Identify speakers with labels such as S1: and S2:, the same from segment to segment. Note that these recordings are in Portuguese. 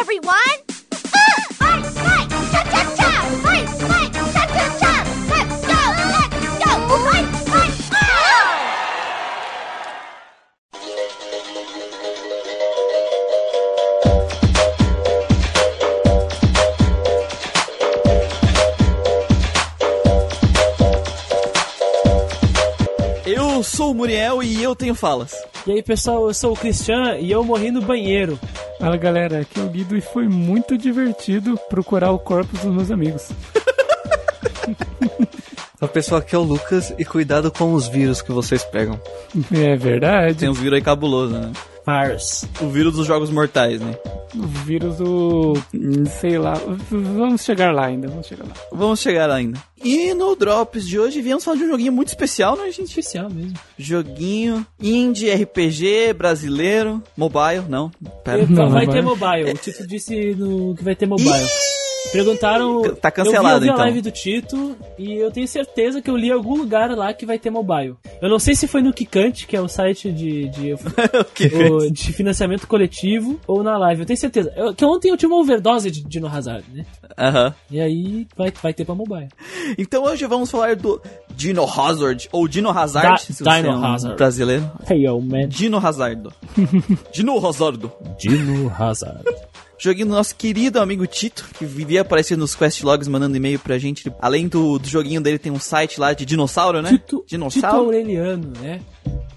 S1: everyone! Fight, fight, cha cha cha! Fight, fight, cha cha cha! Let's go, let's go! Fight, fight!
S2: Eu sou o Muriel e eu tenho falas.
S3: E aí, pessoal, eu sou o Cristian e eu morri no banheiro.
S4: Fala galera, aqui é o Guido e foi muito divertido procurar o corpo dos meus amigos.
S5: Fala pessoal, aqui é o Lucas e cuidado com os vírus que vocês pegam.
S4: É verdade.
S2: Tem uns vírus aí cabuloso, né?
S3: Pars.
S2: O vírus dos jogos mortais, né?
S4: O vírus do. sei lá. Vamos chegar lá ainda, vamos chegar lá.
S2: Vamos chegar lá ainda. E no Drops de hoje viemos falar de um joguinho muito especial, né, gente?
S3: Especial mesmo.
S2: Joguinho indie, RPG, brasileiro, mobile, não. Pera.
S4: Não,
S3: vai
S4: vai.
S3: ter mobile. O Tito disse no, que vai ter mobile. Perguntaram.
S2: Tá cancelado,
S3: eu vi, eu vi
S2: então.
S3: a live do Tito e eu tenho certeza que eu li em algum lugar lá que vai ter mobile. Eu não sei se foi no Kikante, que é o site de, de, o- de financiamento coletivo, ou na live. Eu tenho certeza. Eu- que ontem eu tinha uma overdose de Dino Hazard, né?
S2: Aham.
S3: E aí vai, vai ter pra mobile.
S2: Então hoje vamos falar do Dino Hazard, ou Dino Hazard,
S3: Da-
S2: se você
S3: Dino
S2: é um
S3: Hazard.
S2: brasileiro.
S3: Hey, yo, man.
S2: Dino Hazard. Dino Hazard.
S3: Dino Hazard.
S2: Joguinho do nosso querido amigo Tito, que vivia aparecendo nos quest logs, mandando e-mail pra gente. Além do, do joguinho dele, tem um site lá de dinossauro, né?
S3: Tito, Tito
S2: dinossauro.
S3: Aureliano, né?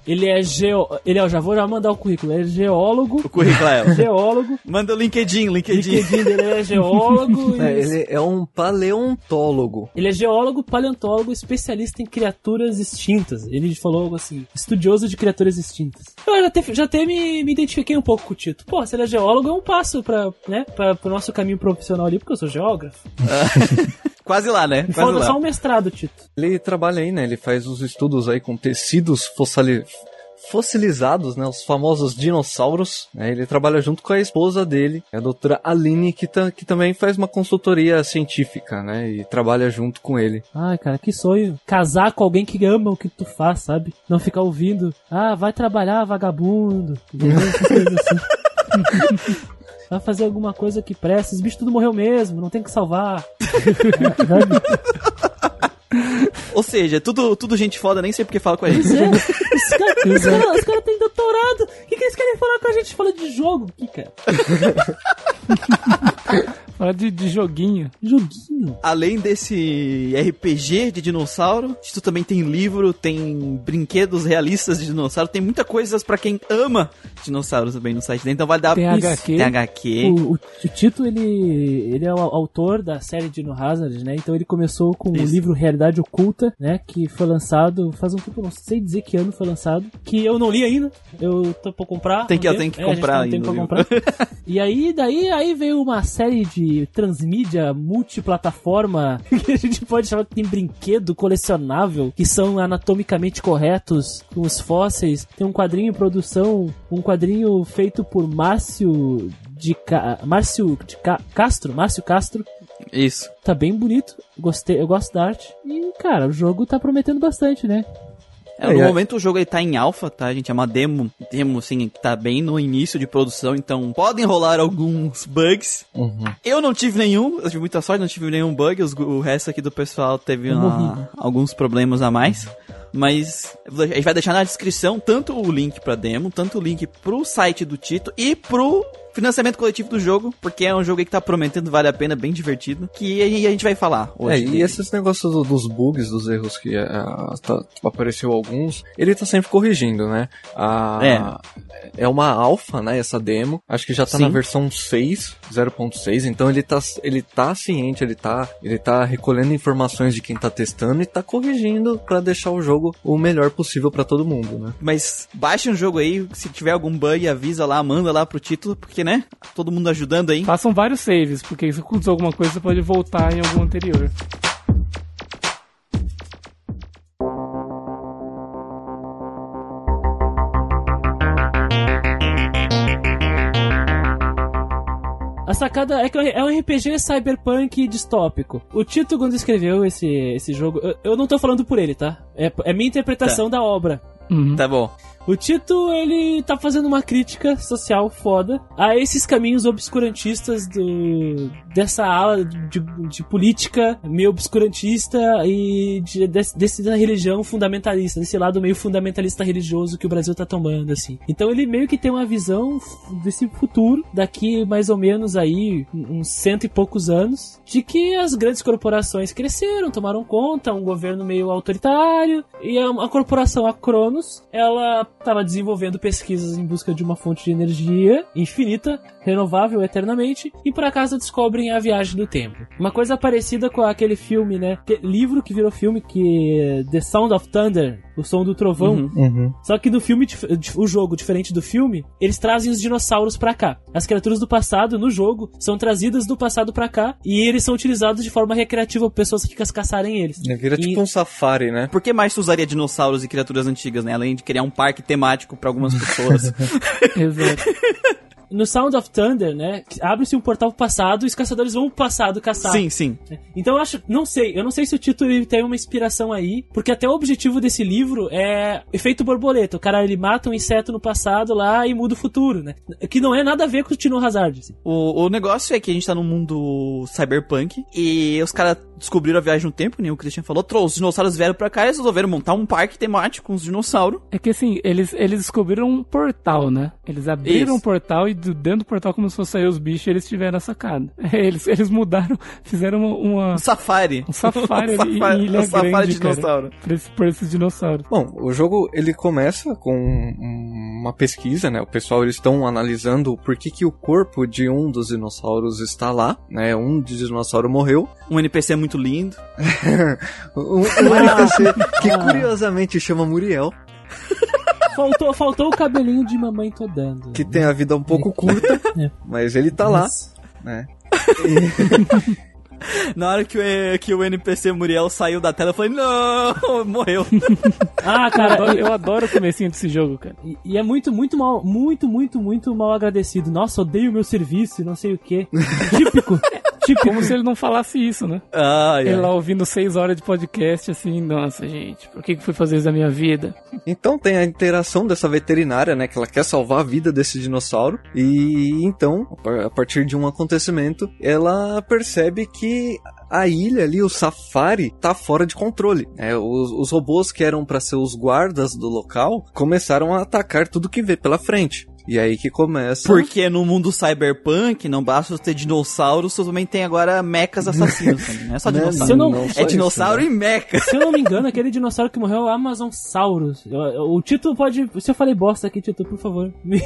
S3: Ele é geo... Ele é, eu já vou já mandar o currículo. Ele é geólogo.
S2: O currículo é. ó.
S3: Geólogo.
S2: Manda o LinkedIn,
S3: O
S2: LinkedIn.
S3: LinkedIn dele é geólogo.
S5: É,
S3: e-
S5: ele é um paleontólogo.
S3: Ele é geólogo, paleontólogo, especialista em criaturas extintas. Ele falou algo assim, estudioso de criaturas extintas. Eu já até, já até me, me identifiquei um pouco com o Tito. Pô, se ele é geólogo, é um passo pra, né, pra, pro nosso caminho profissional ali, porque eu sou geógrafo.
S2: Quase lá, né? Quase
S3: falta
S2: lá.
S3: só um mestrado, Tito.
S5: Ele trabalha aí, né? Ele faz os estudos aí com tecidos fossili- fossilizados, né? Os famosos dinossauros. né, Ele trabalha junto com a esposa dele, a doutora Aline, que, ta- que também faz uma consultoria científica, né? E trabalha junto com ele.
S3: Ai, cara, que sonho. Casar com alguém que ama o que tu faz, sabe? Não ficar ouvindo, ah, vai trabalhar, vagabundo. Essas coisas assim. Vai fazer alguma coisa que presta. Os bichos tudo morreu mesmo, não tem que salvar.
S2: Ou seja, tudo, tudo gente foda, nem sei porque fala com a gente.
S3: Pois é. Os caras cara, os cara têm doutorado. O que, que eles querem falar com a gente? Fala de jogo. Que
S4: Fala de, de joguinho.
S3: Joguinho.
S2: Além desse RPG de dinossauro, tu também tem livro, tem brinquedos realistas de dinossauro, tem muita coisa pra quem ama dinossauros também no site dele. Então vai dar
S4: Tem
S3: Isso.
S4: HQ.
S2: Tem HQ.
S3: O, o, o Tito, ele, ele é o autor da série Dino Hazard, né? Então ele começou com o
S2: Isso.
S3: livro Realidade Oculta, né? Que foi lançado faz um tempo, não sei dizer que ano foi lançado. Que eu não li ainda. Eu tô pra comprar.
S2: Tem que- eu tenho que
S3: É,
S2: comprar
S3: tem
S2: ainda o
S3: pra comprar. e aí, daí, aí veio uma série de transmídia multiplataforma que a gente pode chamar que tem brinquedo colecionável que são anatomicamente corretos com os fósseis. Tem um quadrinho em produção, um quadrinho feito por Márcio de Ca... Márcio de Ca... Castro, Márcio Castro.
S2: Isso.
S3: Tá bem bonito. Gostei, eu gosto da arte. E, cara, o jogo tá prometendo bastante, né?
S2: É, no
S5: é.
S2: momento o jogo ele tá em alfa, tá, gente? É uma demo, demo assim, que tá bem no início de produção, então podem rolar alguns bugs.
S5: Uhum.
S2: Eu não tive nenhum, eu tive muita sorte, não tive nenhum bug, os- o resto aqui do pessoal teve uma- alguns problemas a mais. Mas a gente vai deixar na descrição tanto o link pra demo, tanto o link pro site do Tito e pro financiamento coletivo do jogo, porque é um jogo aí que tá prometendo, vale a pena, bem divertido, que a gente a gente vai falar
S5: É,
S2: hoje.
S5: e
S2: dele.
S5: esses negócios do- dos bugs, dos erros que ah, tá- apareceu alguns, ele tá sempre corrigindo, né? Ah, é. uma alfa, né, essa demo. Acho que já tá
S2: Sim.
S5: na versão 6, 0.6, então ele tá, ele tá ciente, ele tá, ele tá recolhendo informações de quem tá testando e tá corrigindo pra deixar o jogo o melhor possível pra todo mundo, né?
S2: Mas baixe um jogo aí, se tiver algum bug, avisa lá, manda lá pro título, porque, né? Todo mundo ajudando aí.
S4: Façam vários saves, porque se aconteceu alguma coisa, você pode voltar em algum anterior.
S3: Sacada é que é um RPG cyberpunk distópico. O Tito, quando escreveu esse, esse jogo, eu, eu não tô falando por ele, tá? É, é minha interpretação da obra.
S4: Uhum.
S2: Tá bom.
S3: O Tito, ele tá fazendo uma crítica social foda a esses caminhos obscurantistas do, dessa ala de, de política meio obscurantista e de, desse, da religião fundamentalista, desse lado meio fundamentalista religioso que o Brasil tá tomando, assim. Então ele meio que tem uma visão desse futuro, daqui mais ou menos aí uns cento e poucos anos, de que as grandes corporações cresceram, tomaram conta, um governo meio autoritário, e a, a corporação a Cronos, ela estava desenvolvendo pesquisas em busca de uma fonte de energia infinita, renovável eternamente, e por acaso descobrem a viagem do tempo. Uma coisa parecida com aquele filme, né? que- livro que virou filme, que é The Sound of Thunder, o som do trovão.
S2: Uhum.
S5: Uhum.
S3: Só que no filme, o jogo, diferente do filme, eles trazem os dinossauros pra cá. As criaturas do passado, no jogo, são trazidas do passado pra cá e eles são utilizados de forma recreativa por pessoas que querem caçarem eles.
S5: Vira
S3: E-
S5: tipo um safari, né?
S2: Por que mais tu usaria dinossauros e criaturas antigas, né? Além de criar um parque temático pra algumas pessoas.
S4: Exato.
S3: No Sound of Thunder, né, abre-se um portal pro passado e os caçadores vão pro passado caçar.
S2: sim, sim.
S3: Então eu acho, não sei, eu não sei se o título tem uma inspiração aí, porque até o objetivo desse livro é efeito borboleta. O cara ele mata um inseto no passado lá e muda o futuro, né? Que não é nada a ver com o Tino Hazard. assim.
S2: O, o negócio é que a gente tá num mundo cyberpunk e os caras descobriram a viagem no tempo, nem o Christian falou. Trouxe, os dinossauros vieram pra cá e eles resolveram montar um parque temático com os dinossauros.
S4: É que assim, eles, eles descobriram um portal, né? Eles abriram
S2: Isso.
S4: um portal e do- dentro do portal começou a sair os bichos e eles tiveram a sacada. Eles, eles mudaram, fizeram uma, uma-
S2: Um safari.
S4: um safari ali
S2: safari-
S4: em Ilha
S2: um safari
S4: Grande,
S2: de dinossauro.
S4: pra esse- por esses dinossauros.
S5: Bom, o jogo ele começa com um- uma pesquisa, né? O pessoal eles estão analisando por que, que o corpo de um dos dinossauros está lá, né? Um dos dinossauros morreu.
S2: Um NPC muito lindo.
S5: Um, um NPC que curiosamente chama Muriel,
S3: Faltou, faltou o cabelinho de mamãe tô dando.
S5: que tem a vida um pouco curta,
S3: É.
S5: mas ele tá lá, né?
S2: Na hora que o, que o NPC Muriel saiu da tela, eu falei, não, morreu.
S3: Ah,
S4: Eu
S3: cara,
S4: adoro, eu adoro o comecinho desse jogo, cara.
S3: E, e é muito, muito mal, muito, muito, muito mal agradecido. Nossa, odeio meu serviço e não sei o quê. Típico. Típico.
S4: Como se ele não falasse isso, né?
S2: Ai,
S4: Ele
S2: ai.
S4: lá ouvindo seis horas de podcast, assim, nossa, gente, por que que fui fazer isso da minha vida?
S5: Então tem a interação dessa veterinária, né? Que ela quer salvar a vida desse dinossauro. E então, a partir de um acontecimento, ela percebe que a ilha ali, o safari, tá fora de controle. É, os, os robôs que eram para ser os guardas do local começaram a atacar tudo que vê pela frente. E aí que começa.
S2: Porque no mundo cyberpunk, não basta ter dinossauros, você também tem agora mechas assassinos. também, Não é só
S5: Né?
S2: dinossauro.
S3: Não-
S5: Não
S2: é
S5: isso,
S2: dinossauro
S5: né?
S2: e mecha.
S3: Se eu não me engano, aquele dinossauro que morreu é o Amazonsaurus. Eu- O título pode. Se eu falei bosta aqui, Tito, por favor. Me,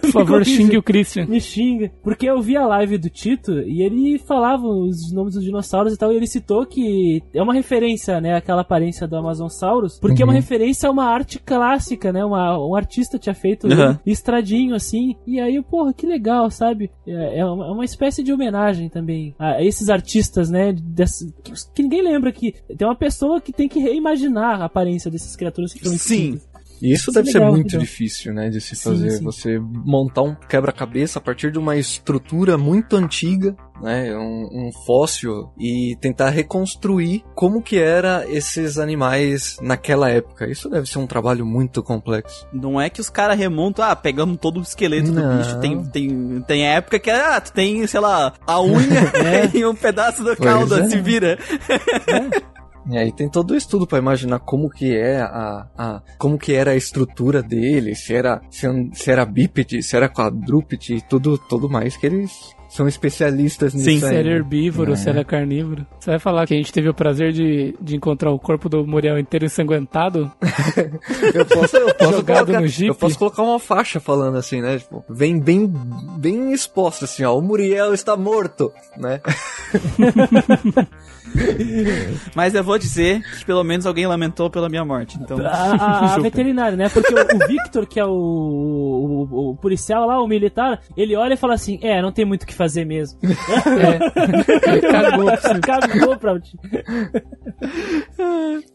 S4: Por favor, xingue o Christian.
S3: Me xinga. Porque eu vi a live do Tito e ele falava os nomes dos dinossauros e tal. E ele citou que é uma referência, né? Aquela aparência do Amazonsaurus. Porque é uma referência a uma arte clássica, né? Uma, um artista tinha feito
S2: Uhum.
S3: Estradinho assim. E aí, porra, que legal, sabe? É, é uma, é uma espécie de homenagem também a esses artistas, né? desse- que, que ninguém lembra que tem uma pessoa que tem que reimaginar a aparência dessas criaturas que foram
S2: Sim.
S5: E isso
S3: Isso
S5: deve
S3: é
S5: ser
S3: legal,
S5: muito difícil, né, de se
S3: Sim,
S5: fazer.
S3: sim.
S5: Você montar um quebra-cabeça a partir de uma estrutura muito antiga, né, um, um fóssil, e tentar reconstruir como que era esses animais naquela época. Isso deve ser um trabalho muito complexo.
S2: Não é que os caras remontam, ah, pegamos todo o esqueleto
S5: Não.
S2: do bicho. Tem, tem, tem época que ah, tu tem, sei lá, a unha e um pedaço da cauda,
S5: é.
S2: se vira.
S5: E aí tem todo o estudo para imaginar como que é a, a como que era a estrutura dele, se era se, se era bípede, se era quadrúpede tudo tudo mais que eles são especialistas nisso
S2: Sim,
S5: aí,
S4: Se era
S5: né?
S4: herbívoro,
S5: É.
S4: se era carnívoro. Você vai falar que a gente teve o prazer de, de encontrar o corpo do Muriel inteiro ensanguentado?
S5: Eu posso, eu posso
S4: Jogado
S5: colocar,
S4: no Jeep.
S5: eu posso colocar uma faixa falando assim, né? Tipo, vem bem, bem exposto assim, ó. O Muriel está morto, né?
S2: Mas eu vou dizer que pelo menos alguém lamentou pela minha morte. Então,
S3: A, a- a
S2: chupa.
S3: veterinária, né? Porque o, o Victor, que é o, o, o policial lá, o militar, ele olha e fala assim: É, não tem muito o que fazer mesmo.
S4: Ele cagou pra você.
S3: Cagou pra ti.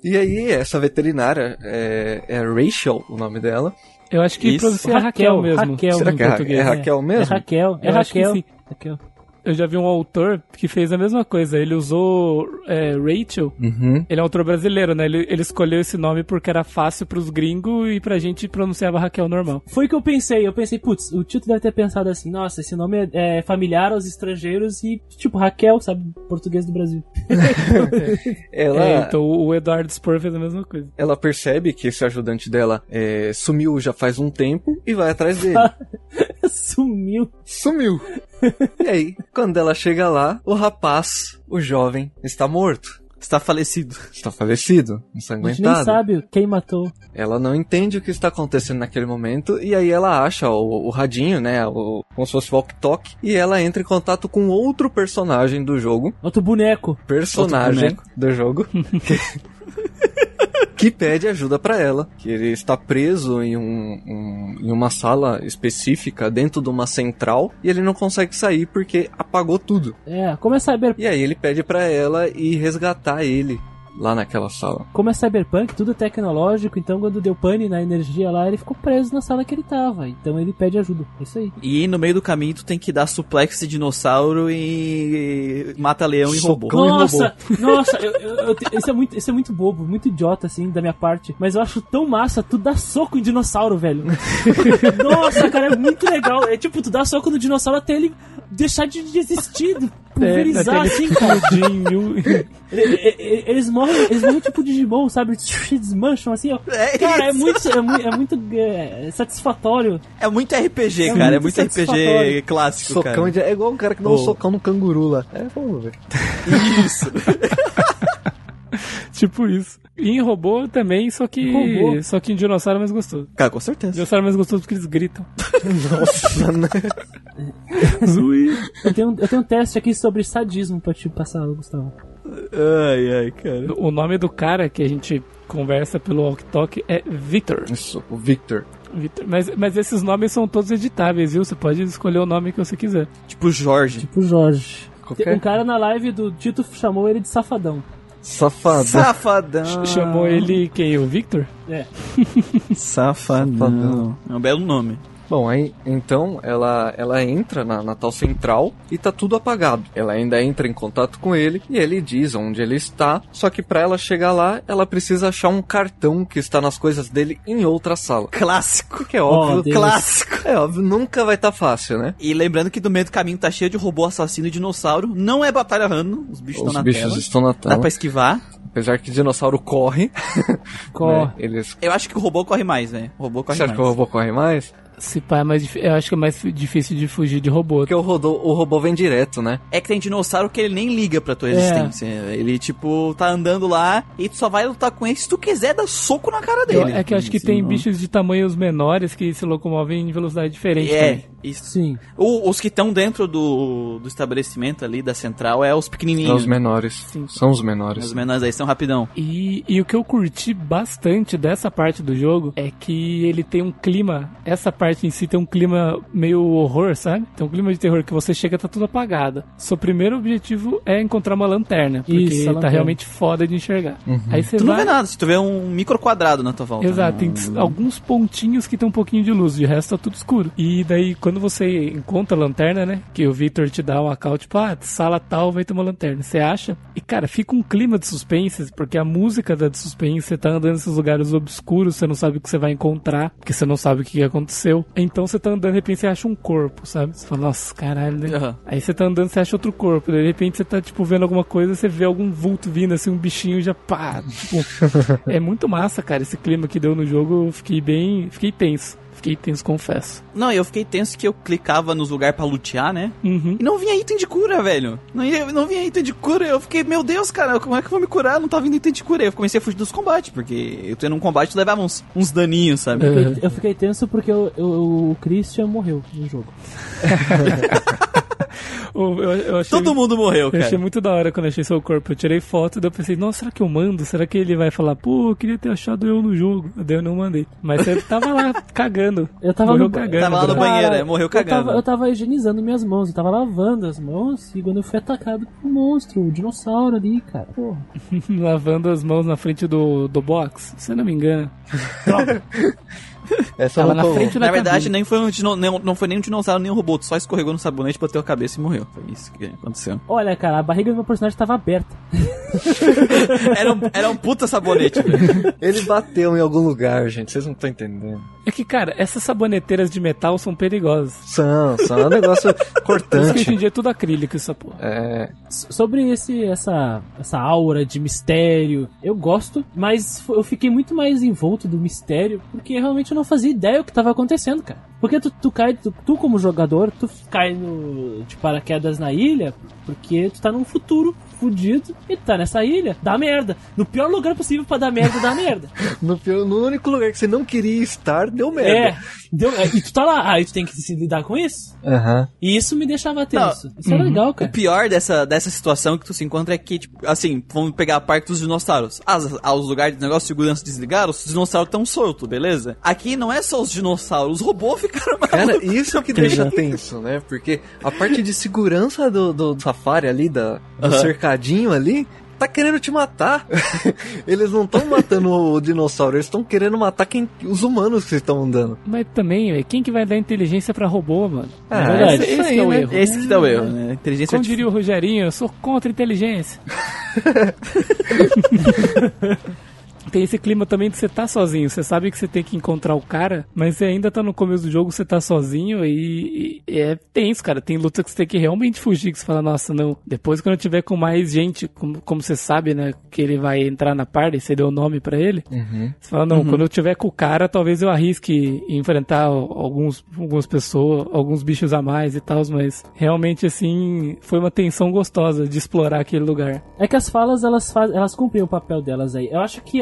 S5: E aí, essa veterinária é, é Rachel, o nome dela.
S4: Eu acho que
S2: Isso.
S4: pronuncia Raquel, mesmo.
S3: Raquel,
S5: Será que é, é Raquel
S3: É
S5: mesmo?
S3: Raquel, é
S4: Eu acho que
S3: Raquel.
S4: sim.
S3: Raquel.
S4: Eu já vi um autor que fez a mesma coisa. Ele usou é, Rachel.
S5: Uhum.
S4: Ele é um autor brasileiro, né? Ele, ele escolheu esse nome porque era fácil pros gringos e pra gente pronunciava Raquel normal.
S3: Foi o que eu pensei. Eu pensei, putz, o Tito deve ter pensado assim, nossa, esse nome é, é familiar aos estrangeiros e, tipo, Raquel, sabe? Português do Brasil.
S5: Ela,
S4: É, então o Eduardo Spor fez a mesma coisa.
S5: ela percebe que esse ajudante dela é, sumiu já faz um tempo e vai atrás dele.
S3: Sumiu.
S5: sumiu. E aí, quando ela chega lá, o rapaz, o jovem, está morto.
S2: Está falecido.
S5: Está falecido,
S3: A gente nem
S5: ensanguentado.
S3: sabe quem matou.
S5: Ela não entende o que está acontecendo naquele momento e aí ela acha o, o radinho, né, o, como se fosse walk-talk, e ela entra em contato com outro personagem do jogo,
S3: Outro boneco.
S5: personagem
S2: boneco.
S5: do jogo, que, que pede ajuda pra ela, que ele está preso em, um, um- em uma sala específica dentro de uma central e ele não consegue sair porque apagou tudo.
S3: É, como é Cyberpunk,
S5: E aí ele pede pra ela ir resgatar ele lá naquela sala.
S3: como é Cyberpunk, tudo tecnológico, então quando deu pane na energia lá, ele ficou preso na sala que ele tava. Então ele pede ajuda. É isso aí.
S2: E no meio do caminho tu tem que dar suplex de dinossauro e mata leão e robô.
S5: Cão e
S3: Nossa, nossa, eu- eu- eu isso, é muito, isso é muito bobo, muito idiota, assim, da minha parte. Mas eu acho tão massa tu dar soco em dinossauro, velho. nossa, cara, é muito legal. É tipo, tu dá soco no dinossauro até ele deixar de de existir, pulverizar,
S4: até ele
S3: assim, cara. Eles morrem, eles morrem tipo Digimon, sabe? Se desmancham assim, ó.
S2: É
S3: Cara, é muito, é muito, é muito é, satisfatório.
S2: É muito RPG,
S3: É
S2: cara. É
S3: muito
S2: RPG clássico,
S5: Socão
S2: cara.
S5: de- é igual o cara que dá um
S2: Oh.
S5: socão no canguru lá. É, vamos ver.
S2: Isso.
S4: tipo isso. E em robô também, só que.
S3: Robô.
S4: Só que em dinossauro é mais gostoso.
S2: Cara, com certeza.
S4: Dinossauro é mais gostoso porque eles gritam.
S5: Nossa, né?
S4: Zui.
S3: Eu tenho, eu tenho um teste aqui sobre sadismo pra te passar, Gustavo.
S2: Ai, ai, cara.
S4: O nome do cara que a gente conversa pelo Walk Talk é Victor.
S5: Isso, o Victor.
S4: Victor. Mas, mas esses nomes são todos editáveis, viu? Você pode escolher o nome que você quiser.
S2: Tipo Jorge.
S3: Tipo Jorge.
S5: Qualquer-
S3: Um cara na live do Tito chamou ele de safadão.
S2: Safadão.
S3: Ah.
S4: Chamou ele quem? O Victor?
S3: É.
S2: Safadão. É um belo nome.
S5: Bom, aí então ela, ela entra na, na tal central e tá tudo apagado. Ela ainda entra em contato com ele e ele diz onde ele está. Só que pra ela chegar lá, ela precisa achar um cartão que está nas coisas dele em outra sala.
S2: Clássico.
S5: Que é óbvio,
S3: Oh.
S2: Clássico.
S5: é óbvio, nunca vai estar fácil, né?
S2: E lembrando que do meio do caminho tá cheio de robô assassino e dinossauro. Não é batalha random. Os bichos estão
S5: Os
S2: na
S5: bichos
S2: tela.
S5: estão na
S2: Dá
S5: tela.
S2: pra esquivar.
S5: Apesar que dinossauro corre.
S3: Corre.
S5: né? Eles.
S2: Eu acho que o robô corre mais, velho. O robô corre
S5: Você acha
S2: mais.
S5: que o robô corre mais?
S4: Se pá, é mais eu acho que é mais difícil de fugir de robô.
S5: Porque o, rodô, o robô vem direto, né?
S2: É que tem dinossauro que ele nem liga pra tua
S3: É.
S2: existência. Ele, tipo, tá andando lá e tu só vai lutar com ele se tu quiser dar soco na cara
S4: Eu-
S2: dele.
S4: é que eu acho que
S2: Assim,
S4: tem
S2: não-
S4: bichos de tamanhos menores que se locomovem em velocidade diferente
S2: É,
S4: também.
S2: isso.
S3: Sim.
S2: O- os que estão dentro do, do estabelecimento ali, da central, é os
S5: São
S2: pequenininhos.
S5: os menores. São os menores.
S2: Os menores aí são rapidão.
S4: E, e o que eu curti bastante dessa parte do jogo é que ele tem um clima, essa parte em si tem um clima meio horror, sabe? Tem um clima de terror que você chega e tá tudo apagado. Seu primeiro objetivo é encontrar uma lanterna, porque
S3: Isso, a
S4: tá
S3: lanterna.
S4: realmente foda de enxergar. Aí você
S2: Tu não
S4: vai...
S2: vê nada, se tu vê um micro quadrado na tua volta.
S4: Exato, tem
S2: Não-
S4: alguns pontinhos que tem um pouquinho de luz, de resto tá tudo escuro. E daí, quando você encontra a lanterna, né? Que o Victor te dá um account, tipo, ah, sala tal vai ter uma lanterna. Você acha? E cara, fica um clima de suspense, porque a música dá de suspense, você tá andando nesses lugares obscuros, você não sabe o que você vai encontrar, porque você não sabe o que aconteceu. Então você tá andando, de repente você acha um corpo, sabe? Você fala, nossa, caralho, né?
S2: Aham.
S4: Aí você tá andando, você acha outro corpo. De repente você tá, tipo, vendo alguma coisa, você vê algum vulto vindo, assim, um bichinho já pá. Tipo, é muito massa, cara, esse clima que deu no jogo. Eu fiquei bem. Fiquei tenso. Fiquei tenso, confesso.
S2: Não, eu fiquei tenso que eu clicava nos lugares pra lutear, né?
S4: Uhum.
S2: E não vinha item de cura, velho. Não, ia, não vinha item de cura. Eu fiquei, meu Deus, cara, como é que eu vou me curar? Não tá vindo item de cura. Eu comecei a fugir dos combates, porque eu tendo um combate tu levava uns, uns daninhos, sabe?
S3: Eu fiquei, eu fiquei tenso porque eu- eu- o Christian morreu no jogo.
S4: Eu, eu, eu achei,
S2: Todo mundo morreu,
S4: eu achei
S2: cara.
S4: muito da hora quando eu achei seu corpo. Eu tirei foto, daí eu pensei, nossa, será que eu mando? Será que ele vai falar, pô, eu queria ter achado eu no jogo? Daí eu não mandei. Mas você tava lá cagando.
S3: Eu tava
S4: Morreu
S3: no-
S4: cagando.
S2: Tava lá no banheiro,
S3: Cara,
S2: é, morreu
S3: eu
S2: cagando.
S3: tava, eu tava higienizando minhas mãos, eu tava lavando as mãos e quando eu fui atacado por um monstro, um dinossauro ali, cara. Porra.
S4: Lavando as mãos na frente do, do box. Se eu não me engano.
S5: Essa
S4: Tava
S5: não
S4: na
S5: colou.
S4: frente da
S2: Na verdade,
S4: cabine.
S2: nem foi, um dino, não, não foi nem um dinossauro nem um robô, tu só escorregou no sabonete, bateu a cabeça e morreu. Foi isso que aconteceu.
S3: Olha, cara, a barriga do meu personagem tava aberta.
S2: Era um, era um puta sabonete, velho.
S5: Ele bateu em algum lugar, gente. Vocês não estão entendendo.
S4: É que, cara, essas saboneteiras de metal são perigosas.
S5: São, são um negócio
S4: Por isso que hoje em
S5: cortante.
S4: dia é tudo acrílico essa porra.
S5: É,
S3: Sobre esse, essa, essa aura de mistério, eu gosto, mas eu fiquei muito mais envolto do mistério porque realmente eu não fazia ideia o que tava acontecendo, cara. Porque tu, tu cai, tu, tu como jogador, tu cai no, de paraquedas na ilha porque tu tá num futuro fudido e tá nessa ilha, dá merda. No pior lugar possível pra dar merda, dá merda.
S5: no, pior- no único lugar que você não queria estar, deu
S3: É,
S5: merda.
S3: deu, é, e tu tá lá, aí tu tem que se lidar com isso.
S5: Aham.
S3: E isso me deixava tenso. Isso é legal,
S2: O
S3: cara.
S2: pior dessa, dessa situação que tu se encontra é que, tipo, assim, vamos pegar a parte dos dinossauros. As, os lugares de negócio de segurança desligaram, os dinossauros estão soltos, beleza? Aqui não é só os dinossauros, os robôs ficaram
S5: Cara,
S2: malucos.
S5: isso que deixa tenso, né? Porque a parte de segurança do, do safari ali, da, do
S2: Aham.
S5: Cercadinho ali, tá querendo te matar. eles não estão matando o dinossauro, eles estão querendo matar quem, os humanos que estão andando.
S4: Mas também, velho, quem que vai dar inteligência pra robô, mano?
S5: Ah,
S3: É verdade.
S4: esse, esse que é o erro.
S2: Esse que dá o erro, né? Inteligência
S4: Como diria o Rogerinho, eu sou contra a inteligência. Tem esse clima também de você tá sozinho. Você sabe que você tem que encontrar o cara, mas você ainda tá no começo do jogo, você tá sozinho e, e é tenso, cara. Tem luta que você tem que realmente fugir, que você fala, nossa, não. Depois quando eu tiver com mais gente, como, como você sabe, né, que ele vai entrar na party, você deu o nome pra ele. Você fala, não, quando eu tiver com o cara, talvez eu arrisque enfrentar alguns, algumas pessoas, alguns bichos a mais e tal, mas realmente, assim, foi uma tensão gostosa de explorar aquele lugar.
S3: É que as falas, elas, faz, elas cumprem o papel delas aí. Eu acho que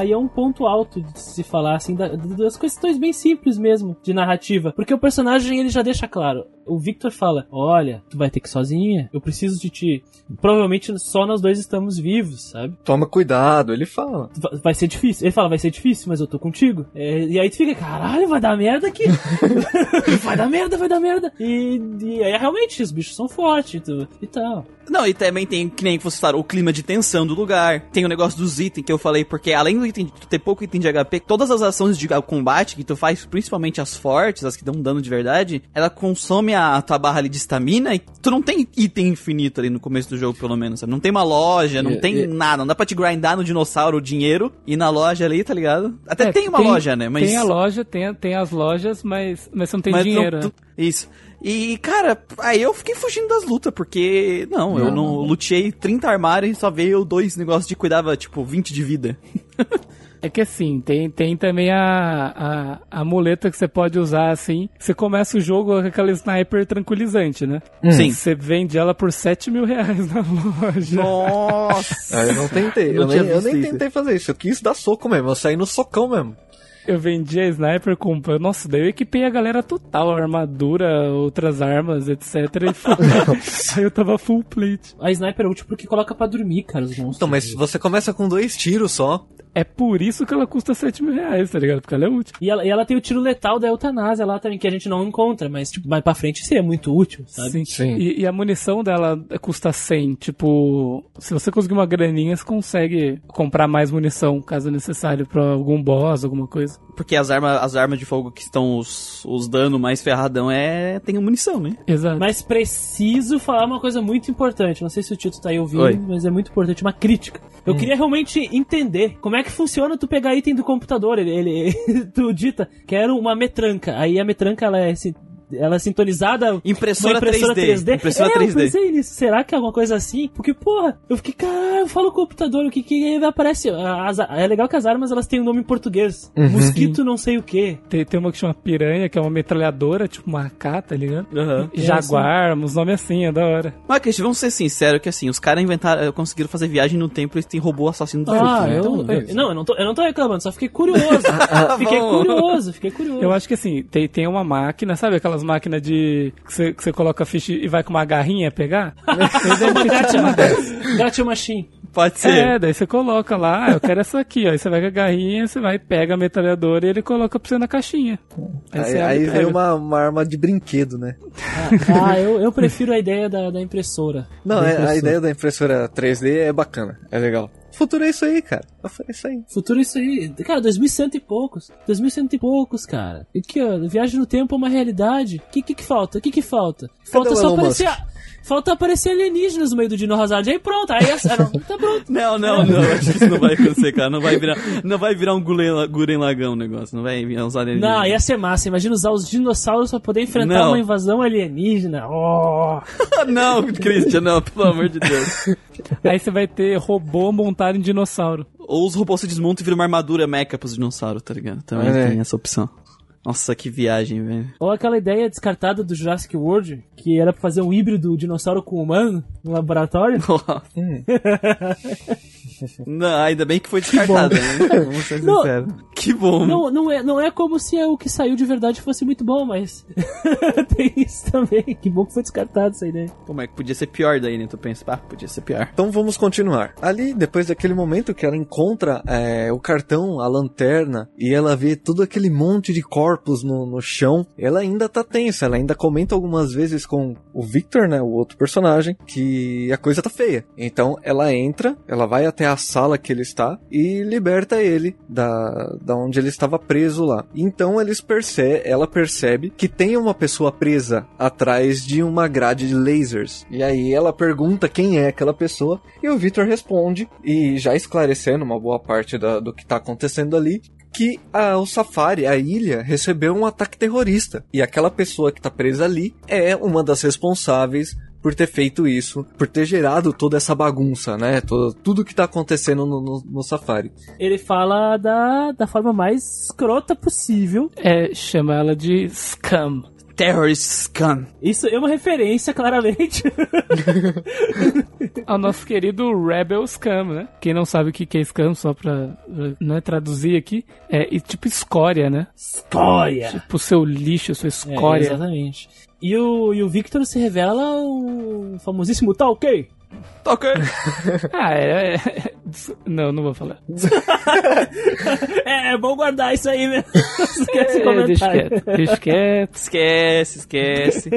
S3: aí é um ponto alto de se falar, assim, da- das questões bem simples mesmo, de narrativa. Porque o personagem, ele já deixa claro. O Victor fala, olha, tu vai ter que ir sozinha, eu preciso de ti. Provavelmente só nós dois estamos vivos, sabe?
S5: Toma cuidado, ele fala.
S3: Va- Vai ser difícil. Ele fala, vai ser difícil, mas eu tô contigo. É, e aí tu fica, caralho, vai dar merda aqui. vai dar merda, vai dar merda. E, e aí realmente os bichos são fortes e, tu- e tal.
S2: Não, e também tem, que nem vocês falaram, o clima de tensão do lugar. Tem o negócio dos itens que eu falei, porque além do item tu ter pouco item de HP, todas as ações de combate que tu faz, principalmente as fortes, as que dão dano de verdade, ela consome a tua barra ali de estamina e tu não tem item infinito ali no começo do jogo, pelo menos, sabe? Não tem uma loja, não
S5: É,
S2: tem
S5: é.
S2: nada. Não dá pra te grindar no dinossauro o dinheiro e na loja ali, tá ligado? Até
S4: É,
S2: tem uma loja, né? Mas...
S4: Tem a loja, tem, tem as lojas, mas, mas você não tem
S2: Mas não-
S4: dinheiro.
S2: tu-
S4: né?
S2: Isso. E, cara, aí eu fiquei fugindo das lutas, porque, não, eu não lutei 30 armários e só veio dois negócios de cuidava, tipo, 20 de vida.
S4: É que assim, tem, tem também a, a, a muleta que você pode usar assim. Você começa o jogo com aquela sniper tranquilizante, né?
S2: Sim.
S4: Você vende ela por 7 mil reais na loja.
S2: Nossa!
S5: Aí eu não tentei,
S2: Não
S5: eu, nem, eu nem
S2: isso.
S5: tentei fazer isso. Eu quis dar soco mesmo, eu saí no socão mesmo.
S4: Eu vendi a sniper com. Nossa, daí eu equipei a galera total, armadura, outras armas, etc. E Aí eu tava full plate.
S3: A sniper é útil porque coloca pra dormir, cara, os monstros.
S5: Então, mas você começa com dois tiros só.
S4: É por isso que ela custa 7 mil reais, tá ligado? Porque ela é útil.
S3: E ela, e ela tem o tiro letal da eutanásia lá também, que a gente não encontra, mas tipo, mais pra frente seria muito útil, sabe?
S4: Sim.
S5: Sim.
S4: E, e a munição dela custa 100. Tipo, se você conseguir uma graninha, você consegue comprar mais munição, caso necessário, pra algum boss, alguma coisa.
S2: Porque as armas, as armas de fogo que estão os, os danos mais ferradão é. tem munição, né?
S4: Exato.
S3: Mas preciso falar uma coisa muito importante. Não sei se o Tito tá aí ouvindo,
S2: Oi.
S3: mas é muito importante, uma crítica. Eu queria realmente entender como é que funciona tu pegar item do computador. Ele, ele tu dita, quero uma metranca. Aí a metranca ela é si- ela é sintonizada
S2: Impressora,
S3: impressora 3D.
S2: 3D. Impressora
S3: é,
S2: 3D.
S3: eu pensei nisso. Será que é alguma coisa assim? Porque, porra, eu fiquei, caralho, eu falo computador, o que que aparece? As- é legal que as armas elas têm um nome em português. Mosquito não sei o que.
S4: Tem, tem uma que chama piranha, que é uma metralhadora, tipo uma AK, tá ligado?
S2: Aham.
S4: Jaguar, uns nomes assim, é da hora.
S2: Mas, Christian, vamos ser sinceros que assim, os caras inventaram, conseguiram fazer viagem no tempo e eles têm robô assassino do
S3: Ah,
S2: futuro, né?
S3: eu,
S2: Então,
S3: eu- não, eu não, tô, eu não tô reclamando, só fiquei curioso. fiquei
S2: bom.
S3: curioso, fiquei curioso.
S4: Eu acho que assim, tem, tem uma máquina, sabe aquelas máquinas de. que você, que você coloca a ficha e vai com uma garrinha pegar?
S3: uma gacha, gacha machine.
S2: Pode ser.
S4: É, daí você coloca lá, ah, eu quero essa aqui, ó. Aí você vai com a garrinha, você vai, pega a metralhadora e ele coloca pra você na caixinha.
S5: Aí, aí
S4: e
S5: vem uma, uma arma de brinquedo, né?
S3: Ah, ah, eu, eu prefiro a ideia da, da impressora.
S5: Não,
S3: Da
S5: é- a
S3: impressora.
S5: ideia da impressora 3D é bacana, é legal. Futuro é isso aí, cara. É isso aí.
S3: Futuro é isso aí. Cara, 2100 e poucos. 2100 e poucos, cara. E que, ó, viagem no tempo é uma realidade. O que, que que falta? O que que falta? Falta
S5: o
S3: só aparecer... Falta aparecer alienígenas no meio do dinossauro. Aí pronto, aí é- tá pronto.
S2: Não, não, não, acho que isso não vai acontecer, cara. Não vai virar, não vai virar um Guren, Lagão o negócio. Não vai virar uns alienígenas.
S3: Não, ia ser massa. Imagina usar os dinossauros pra poder enfrentar
S2: Não.
S3: uma invasão alienígena. Oh.
S2: não, Christian, não, pelo amor de Deus.
S4: Aí você vai ter robô montado em dinossauro.
S2: Ou os robôs se desmontam e viram uma armadura mecha pros dinossauros, tá ligado? Também
S5: aí.
S2: tem essa opção. Nossa, que viagem, velho.
S3: Ou aquela ideia descartada do Jurassic World, que era pra fazer um híbrido dinossauro com humano no laboratório.
S2: Não, ainda bem que foi descartado, né? Vamos ser
S3: Não.
S2: sinceros. Que bom.
S3: Não, não, é, não é como se o que saiu de verdade fosse muito bom, mas tem isso também. Que bom que foi descartado essa ideia.
S2: Como é que podia ser pior daí, né? Tu pensa, ah, podia ser pior.
S5: Então vamos continuar. Ali, depois daquele momento que ela encontra é, o cartão, a lanterna, e ela vê todo aquele monte de corpos no, no chão, ela ainda tá tensa. Ela ainda comenta algumas vezes com o Victor, né, o outro personagem, que a coisa tá feia. Então ela entra, ela vai até a sala que ele está e liberta ele da, da onde ele estava preso lá. Então eles perce ela percebe que tem uma pessoa presa atrás de uma grade de lasers. E aí ela pergunta quem é aquela pessoa e o Victor responde e já esclarecendo uma boa parte da- do que tá acontecendo ali. Que a- o Safari, a ilha, recebeu um ataque terrorista. E aquela pessoa que tá presa ali é uma das responsáveis por ter feito isso, por ter gerado toda essa bagunça, né? Todo, tudo que tá acontecendo no, no, no Safari.
S3: Ele fala da, da forma mais escrota possível.
S4: É, chama ela de Scum.
S2: Terrorist Scum.
S3: Isso é uma referência, claramente.
S4: Ao nosso querido Rebel Scum, né? Quem não sabe o que que é Scum, só pra né, traduzir aqui, é e tipo escória, né?
S3: Escória!
S4: Tipo seu lixo, sua
S3: É,
S4: escória.
S3: exatamente. E o, e o Victor se revela um famosíssimo tá ok?
S2: Toca.
S4: ah, é, é- Não, não vou falar.
S3: É, é bom guardar isso aí mesmo. Esquece
S4: É, deixa quieto, deixa quieto.
S2: Esquece, esquece.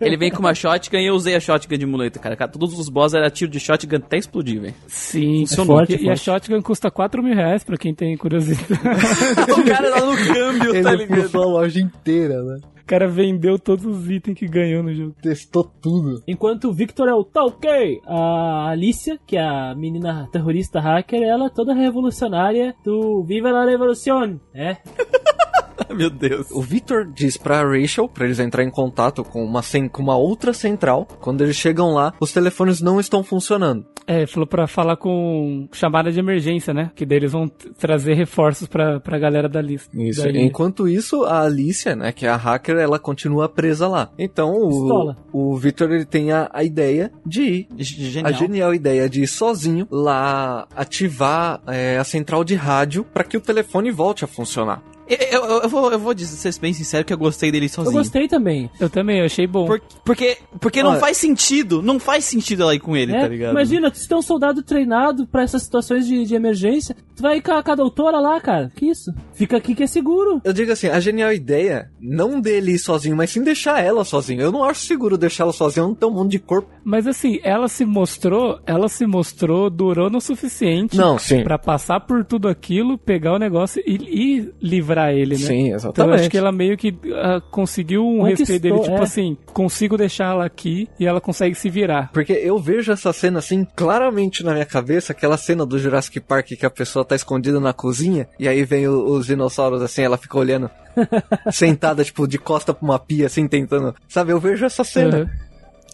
S2: Ele vem com uma shotgun e eu usei a shotgun de muleta, cara. Todos os boss era tiro de shotgun até explodir, velho.
S4: Sim,
S3: Funcionou.
S4: E, e a
S3: forte.
S4: shotgun custa 4 mil reais pra quem tem curiosidade.
S2: o cara lá no câmbio, tá ligado?
S5: a loja inteira, né?
S4: o cara vendeu todos os itens que ganhou no jogo.
S5: Testou tudo.
S3: Enquanto o Victor é o tá ok, a Alicia, que é a menina terrorista hacker, ela é toda revolucionária do Viva la Revolución, né?
S2: Meu Deus.
S5: O Victor diz pra Rachel, pra eles entrar em contato com uma, com uma outra central. Quando eles chegam lá, os telefones não estão funcionando.
S4: É, falou pra falar com chamada de emergência, né? Que daí eles vão trazer reforços pra, pra galera da lista.
S5: Isso.
S4: Da ilha.
S5: Enquanto isso, a Alicia, né, que é a hacker, ela continua presa lá. Então,
S3: Pistola.
S5: o, o Victor ele tem a, a ideia de ir.
S2: Genial.
S5: A genial ideia de ir sozinho lá ativar é, a central de rádio para que o telefone volte a funcionar.
S2: Eu, eu- eu vou, eu vou dizer, ser bem sincero, que eu gostei dele
S3: Eu
S2: sozinho.
S3: gostei também.
S4: Eu também, eu achei bom.
S2: Por- porque porque não
S5: Olha-
S2: faz sentido. Não faz sentido ela ir com ele,
S3: É,
S2: tá ligado?
S3: Imagina, tu tem um soldado treinado pra essas situações de, de emergência. Tu vai com a, com a doutora lá, cara. Que isso? Fica aqui que é seguro.
S5: Eu digo assim, a genial ideia, não dele ir sozinho, mas sim deixar ela sozinha. Eu não acho seguro deixar ela sozinha, não tem um monte de corpo.
S4: Mas assim, ela se mostrou, ela se mostrou durona o suficiente
S5: Não, sim.
S4: pra passar por tudo aquilo, pegar o negócio e, e livrar ele, né?
S5: Sim,
S4: Então
S5: exatamente.
S4: eu acho que ela meio que ah, conseguiu um
S3: Conquistou,
S4: respeito dele, tipo
S3: é.
S4: assim, consigo deixar ela aqui e ela consegue se virar.
S5: Porque eu vejo essa cena assim claramente na minha cabeça, aquela cena do Jurassic Park que a pessoa tá escondida na cozinha e aí vem o- os dinossauros assim, ela fica olhando sentada tipo de costa pra uma pia assim tentando, sabe? Eu vejo essa cena.
S4: Uhum.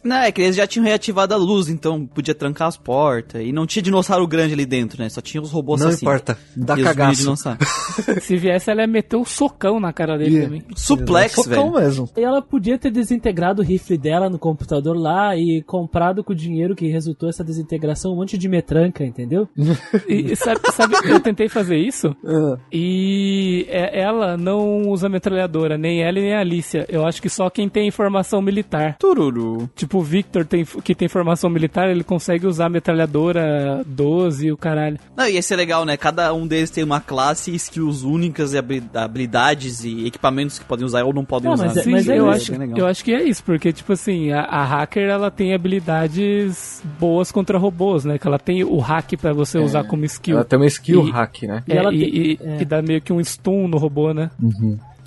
S2: Não, é que eles já tinham reativado a luz, então podia trancar as portas. E não tinha dinossauro grande ali dentro, né? Só tinha os robôs
S5: Não
S2: assassinos.
S5: importa, dá
S2: E
S5: cagaço.
S4: Se viesse, ela ia meter um socão na cara dele
S5: Ia.
S4: também.
S2: Suplex,
S5: Socão
S2: velho.
S5: mesmo.
S3: E ela podia ter desintegrado o rifle dela no computador lá e comprado com o dinheiro que resultou essa desintegração um monte de metranca, entendeu?
S4: E sabe, sabe, eu tentei fazer isso
S5: Ah,
S4: e é- ela não usa metralhadora, nem ela e nem a Alicia. Eu acho que só quem tem informação militar.
S2: Tururu.
S4: Tipo, tipo, o Victor tem, que tem formação militar, ele consegue usar metralhadora 12 e o caralho.
S2: Não, ia ser legal, né? Cada um deles tem uma classe, skills únicas e habili- habilidades e equipamentos que podem usar ou não podem
S3: Ah,
S2: usar.
S3: mas é-
S4: Sim,
S3: mas é
S4: eu,
S3: isso,
S4: acho, eu acho que é isso, porque, tipo assim, a, a hacker, ela tem habilidades boas contra robôs, né? Que ela tem o hack pra você usar como skill.
S5: Ela tem uma skill
S4: E-
S5: hack, né?
S4: É,
S3: E ela
S4: e,
S3: tem-
S4: e-
S3: é.
S4: e dá meio que um stun no robô, né?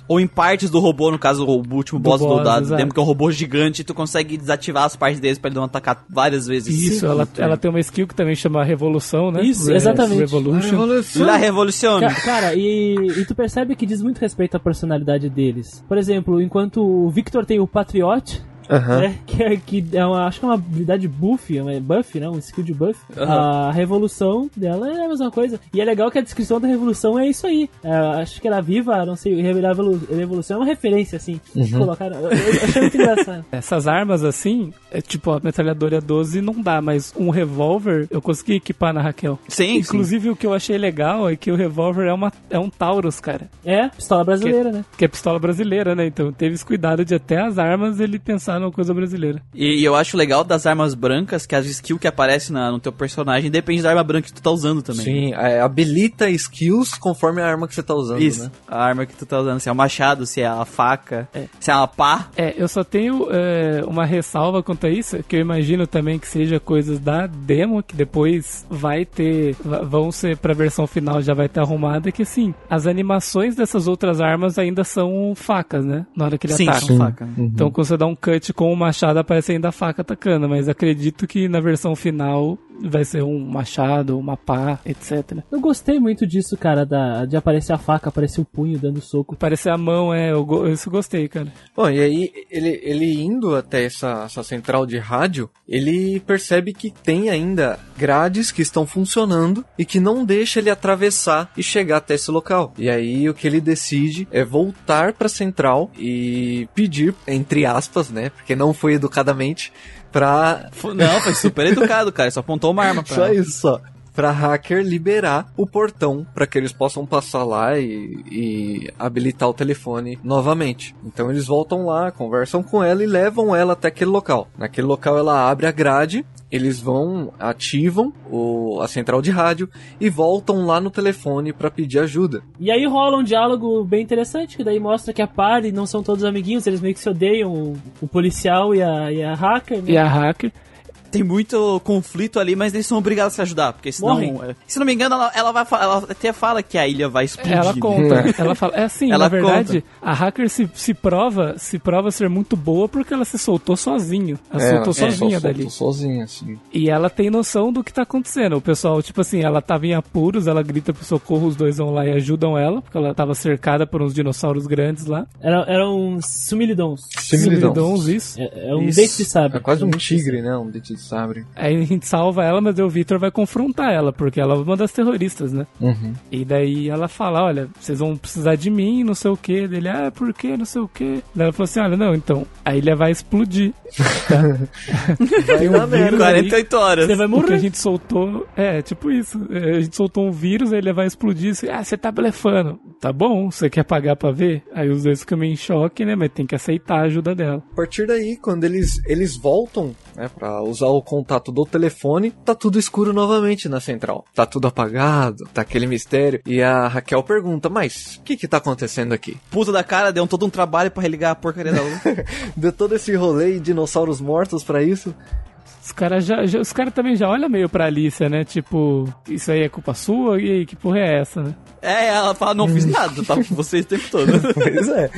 S2: Ou em partes do robô, no caso, o último
S4: Do
S2: boss do,
S4: boss, exato.
S2: demo, que é um robô gigante, tu consegue desativar as partes deles pra ele não atacar várias vezes.
S4: Isso, ela, ela tem uma skill que também chama Revolução, né?
S3: Isso, exatamente.
S4: Revolution.
S2: La Revoluciona.
S3: Ca- Cara, e, e tu percebe que diz muito respeito à personalidade deles. Por exemplo, enquanto o Victor tem o Patriot,
S5: Aham.
S3: né, que, é, que é uma, acho que é uma habilidade buff, é uma buff, né, um skill de buff. A revolução dela é a mesma coisa. E é legal que a descrição da revolução é isso aí. É, acho que ela viva, não sei, a revolu- revolução é uma referência, assim. Colocaram, eu, eu achei muito engraçado.
S4: Essas armas assim, é tipo a metralhadora 12 não dá, mas um revólver eu consegui equipar na Raquel.
S2: Sim,
S4: Inclusive o que eu achei legal é que o revólver é, uma, é um Taurus, cara.
S3: É, pistola brasileira, né?
S4: Que é pistola brasileira, né? Então teve esse cuidado de até as armas ele pensar numa coisa brasileira.
S2: E, e eu acho legal das armas brancas que as skills que aparecem na- no teu personagem depende da arma branca que tu tá usando também.
S5: Sim, é, habilita skills conforme a arma que você tá usando,
S2: Isso,
S5: né?
S2: a arma que tu tá usando, se é o machado, se é a faca, se é uma pá.
S4: É, eu só tenho é, uma ressalva quanto a isso, que eu imagino também que seja coisas da demo, que depois vai ter, vão ser pra versão final, já vai ter arrumada, que assim, as animações dessas outras armas ainda são facas, né? Na hora que ele
S2: Sim,
S4: ataca.
S2: são faca.
S4: Então quando você dá um cut com o machado, aparece ainda a faca atacando, mas acredito que na versão final vai ser um machado, uma pá, etc.
S3: Eu gostei muito disso, cara, da, de aparecer a faca, aparecer o punho dando soco.
S4: Parecer a mão, é, eu, go- isso eu gostei, cara.
S5: Bom, e aí ele, ele indo até essa, essa central de rádio, ele percebe que tem ainda grades que estão funcionando e que não deixa ele atravessar e chegar até esse local. E aí o que ele decide é voltar pra central e pedir, entre aspas, né, porque não foi educadamente, pra
S2: Não, foi super educado, cara. Só apontou uma arma pra
S5: Só
S2: ela.
S5: isso, só. Pra hacker liberar o portão para que eles possam passar lá e, e habilitar o telefone novamente. Então eles voltam lá, conversam com ela e levam ela até aquele local. Naquele local ela abre a grade, eles vão, ativam o, a central de rádio e voltam lá no telefone para pedir ajuda.
S3: E aí rola um diálogo bem interessante, que daí mostra que a par e não são todos amiguinhos, eles meio que se odeiam, o, o policial e a, e a hacker, né?
S4: E a hacker,
S2: Tem muito conflito ali, mas eles são obrigados a se ajudar, porque senão...
S3: Morrem.
S2: é, Se não me engano, ela, ela vai ela até fala que a ilha vai explodir.
S4: Ela
S2: né?
S4: conta, ela fala, é assim,
S2: Ela
S4: na verdade, a hacker se, se prova, se prova ser muito boa porque ela se soltou sozinho. Ela se soltou sozinha dali.
S5: sozinha, assim.
S4: E ela tem noção do que tá acontecendo. O pessoal, tipo assim, ela tava em apuros, ela grita pro socorro, os dois vão lá e ajudam ela, porque ela tava cercada por uns dinossauros grandes lá.
S3: Eram, eram sumilidons.
S5: Similidons.
S4: isso.
S3: É, é um
S5: Isso.
S3: dente de sabre.
S5: É quase um tigre, né? Um dente de sabre.
S4: Aí a gente salva ela, mas o Victor vai confrontar ela, porque ela é uma das terroristas, né?
S5: Uhum.
S4: E daí ela fala, olha, vocês vão precisar de mim, não sei o que. Dele, ah, por quê, não sei o que. Daí ela falou assim, olha, não, então, a ilha vai explodir.
S5: Vai dar merda.
S2: 48 horas.
S3: Você vai
S4: Porque a
S3: morrer.
S4: gente soltou. É, tipo isso. É, A gente soltou um vírus, aí ele vai explodir. Assim, ah, você tá blefando. Tá bom, você quer pagar pra ver? Aí os dois ficam meio em choque, né? Mas tem que aceitar a ajuda dela.
S5: A partir daí, quando eles, eles voltam, né, pra usar o contato do telefone, tá tudo escuro novamente na central. Tá tudo apagado, tá aquele mistério. E a Raquel pergunta, mas o que que tá acontecendo aqui?
S2: Puta da cara, deu todo um trabalho pra religar a porcaria da luz.
S5: Deu todo esse rolê e dinossauros mortos pra isso?
S4: Os caras já, já- os cara também já olham meio pra Alicia, né? Tipo, isso aí é culpa sua? E aí, que porra é essa, né?
S2: é, ela fala, não fiz nada, tava com vocês o tempo todo.
S5: Pois é.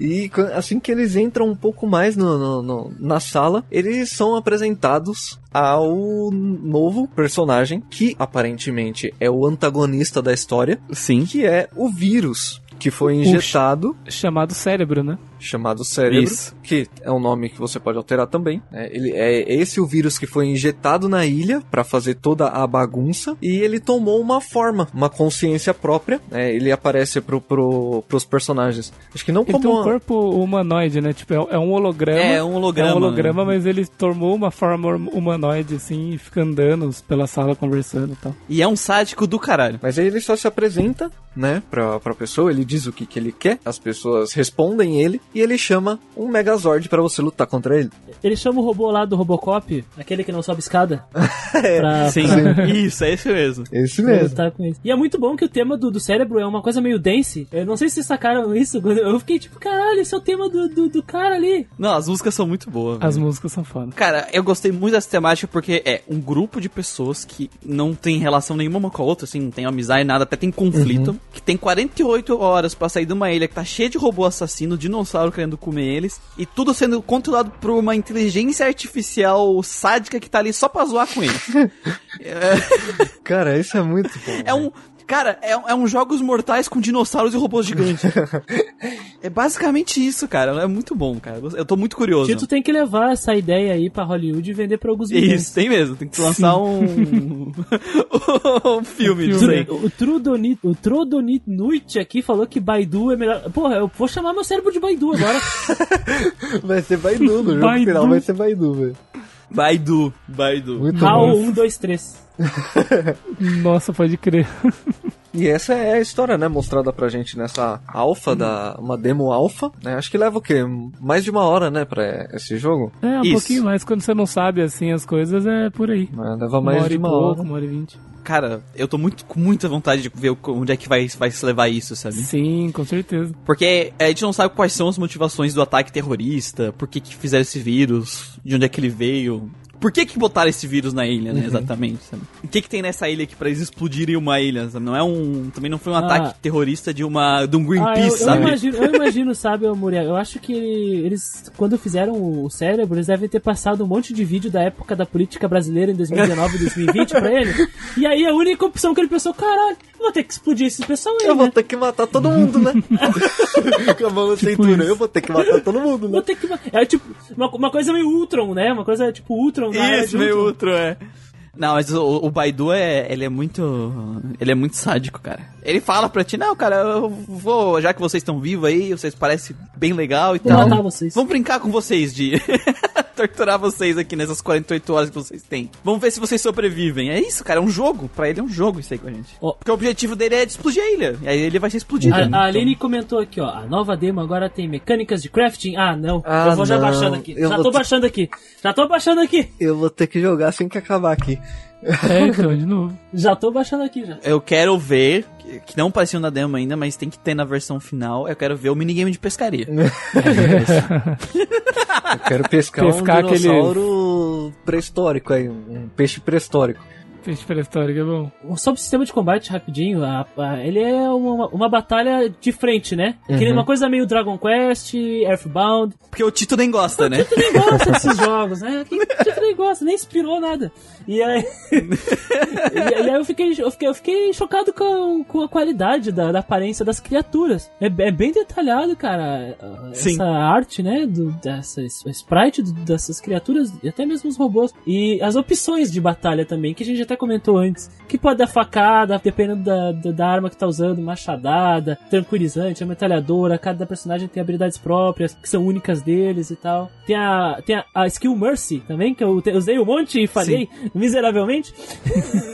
S5: E assim que eles entram um pouco mais no, no- no- na sala, eles são apresentados ao novo personagem, que aparentemente é o antagonista da história,
S2: Sim.
S5: que é o vírus que foi injetado,
S4: Chamado cérebro, né?
S5: Chamado cérebro,
S2: Isso.
S5: que é um nome que você pode alterar também. né? Ele é esse o vírus que foi injetado na ilha para fazer toda a bagunça e ele tomou uma forma, uma consciência própria. né? Ele aparece pro, pro, pros personagens. Acho que não
S4: Ele
S5: como
S4: tem um
S5: uma-
S4: corpo humanoide, né? Tipo, é, é um holograma.
S2: É, um holograma,
S4: É um holograma,
S2: né?
S4: mas ele tomou uma forma humanoide, assim, e fica andando pela sala conversando e tal.
S2: E é um sádico do caralho.
S5: Mas aí ele só se apresenta, né, pra, pra pessoa, ele diz o que, que ele quer, as pessoas respondem ele, e ele chama um Megazord pra você lutar contra ele.
S3: Ele chama o robô lá do Robocop, aquele que não sobe escada, pra,
S2: Sim,
S3: pra-
S2: isso, é isso mesmo.
S5: Esse mesmo.
S3: lutar com isso. E é muito bom que o tema do, do cérebro é uma coisa meio dance. Eu não sei se vocês sacaram isso, eu fiquei tipo, caralho, esse é o tema do, do, do cara ali.
S2: Não, as músicas são muito boas.
S4: As músicas são foda.
S2: Cara, eu gostei muito dessa temática porque é um grupo de pessoas que não tem relação nenhuma uma com a outra, assim, não tem amizade, nada, até tem conflito, que tem 48 horas pra sair de uma ilha que tá cheia de robô assassino, dinossauro querendo comer eles, e tudo sendo controlado por uma inteligência artificial sádica que tá ali só pra zoar com eles.
S5: Cara, isso é muito bom.
S2: É um. Cara, é, é um jogos mortais com dinossauros e robôs gigantes. é basicamente isso, cara. É muito bom, cara. Eu tô muito curioso.
S3: Tito tem que levar essa ideia aí pra Hollywood e vender pra alguns milhões.
S2: Isso, tem mesmo. Tem que lançar um. um filme disso aí.
S3: O Trudonit, o Trodonit Nuit aqui falou que Baidu é melhor. Porra, eu vou chamar meu cérebro de Baidu agora.
S5: Vai ser Baidu, no jogo
S4: Baidu.
S5: final vai ser Baidu, velho.
S2: Baidu, Baidu.
S5: Muito bom.
S3: 1, 2, 3.
S4: Nossa, pode crer.
S5: E essa é a história, né, mostrada pra gente nessa alfa, da, uma demo alfa, né? Acho que leva o quê? Mais de uma hora, né, pra esse jogo?
S4: É, um
S2: Isso.
S4: pouquinho mais. Quando você não sabe, assim, as coisas, é por aí.
S5: Né, Leva mais
S4: uma
S5: de
S4: e
S5: uma
S4: pouco,
S5: hora.
S4: uma hora e vinte.
S2: Cara, eu tô muito, com muita vontade de ver onde é que vai, vai se levar isso, sabe?
S4: Sim, com certeza.
S2: Porque a gente não sabe quais são as motivações do ataque terrorista, por que que fizeram esse vírus, de onde é que ele veio. Por que que botaram esse vírus na ilha, né, exatamente, sabe? O que que tem nessa ilha aqui pra eles explodirem uma ilha, sabe? Não é um... Também não foi um
S3: Ah.
S2: ataque terrorista de uma... de um
S3: Ah, eu,
S2: Greenpeace,
S3: eu
S2: sabe?
S3: imagino, eu imagino, sabe, Muriel? Eu acho que eles, quando fizeram o cérebro, eles devem ter passado um monte de vídeo da época da política brasileira em 2019 e 2020 pra ele. E aí a única opção que ele pensou, caralho, eu vou ter que explodir esse pessoal aí,
S5: Eu vou
S3: né?
S5: ter que matar todo mundo, né? Com a mão na cintura,
S4: isso.
S5: eu vou ter que matar todo mundo, né?
S3: Vou ter que. É tipo, uma, uma coisa meio Ultron, né? Uma coisa tipo Ultron.
S2: Isso,
S3: de
S2: meio outro, é. Não, mas o, o Baidu é. Ele é muito. Ele é muito sádico, cara. Ele fala pra ti, não, cara, eu vou. Já que vocês estão vivos aí, vocês parecem bem legal e
S3: Vou
S2: tal.
S3: matar vocês.
S2: Vamos brincar com vocês de torturar vocês aqui nessas 48 horas que vocês têm. Vamos ver se vocês sobrevivem. É isso, cara, é um jogo. Pra ele é um jogo isso aí com a gente.
S3: Ó.
S2: Porque o objetivo dele é de explodir a ilha. E aí ele vai ser explodido.
S3: A,
S2: né?
S3: a Aline comentou aqui, ó. A nova demo agora tem mecânicas de crafting. Ah, não.
S5: Ah,
S3: eu vou já
S5: não.
S3: baixando aqui.
S5: Eu
S3: já
S5: vou
S3: tô
S5: ter-
S3: baixando aqui. Já tô baixando aqui.
S5: Eu vou ter que jogar assim que acabar aqui.
S4: É, então, de novo.
S3: Já tô baixando aqui já.
S2: Eu quero ver, que- não apareceu na demo ainda, mas tem que ter na versão final. Eu quero ver o minigame de pescaria.
S5: Eu quero pescar,
S4: Pescar
S5: um
S4: aquele-
S5: dinossauro pré-histórico aí, um peixe pré-histórico.
S4: Peixe pré-histórico é bom.
S3: Sobre o sistema de combate, rapidinho, a- a- ele é uma, uma batalha de frente, né? É que nem uma coisa meio Dragon Quest, Earthbound.
S2: Porque o Tito nem gosta, né?
S3: Tu nem gosta desses jogos, né? Quem tu nem gosta, nem inspirou nada. E aí, e, e aí eu, fiquei, eu, fiquei, eu fiquei chocado com, com a qualidade da, da aparência das criaturas. É, é bem detalhado, cara.
S2: Sim.
S3: Essa arte, né? Do, dessa, o sprite do- dessas criaturas, e até mesmo os robôs. E as opções de batalha também, que a gente até comentou antes. Que pode dar facada, dependendo da, da, da arma que tá usando, machadada, tranquilizante, a metralhadora. Cada personagem tem habilidades próprias, que são únicas deles e tal. Tem a, tem a, a skill Mercy também, que eu usei um monte e falhei miseravelmente.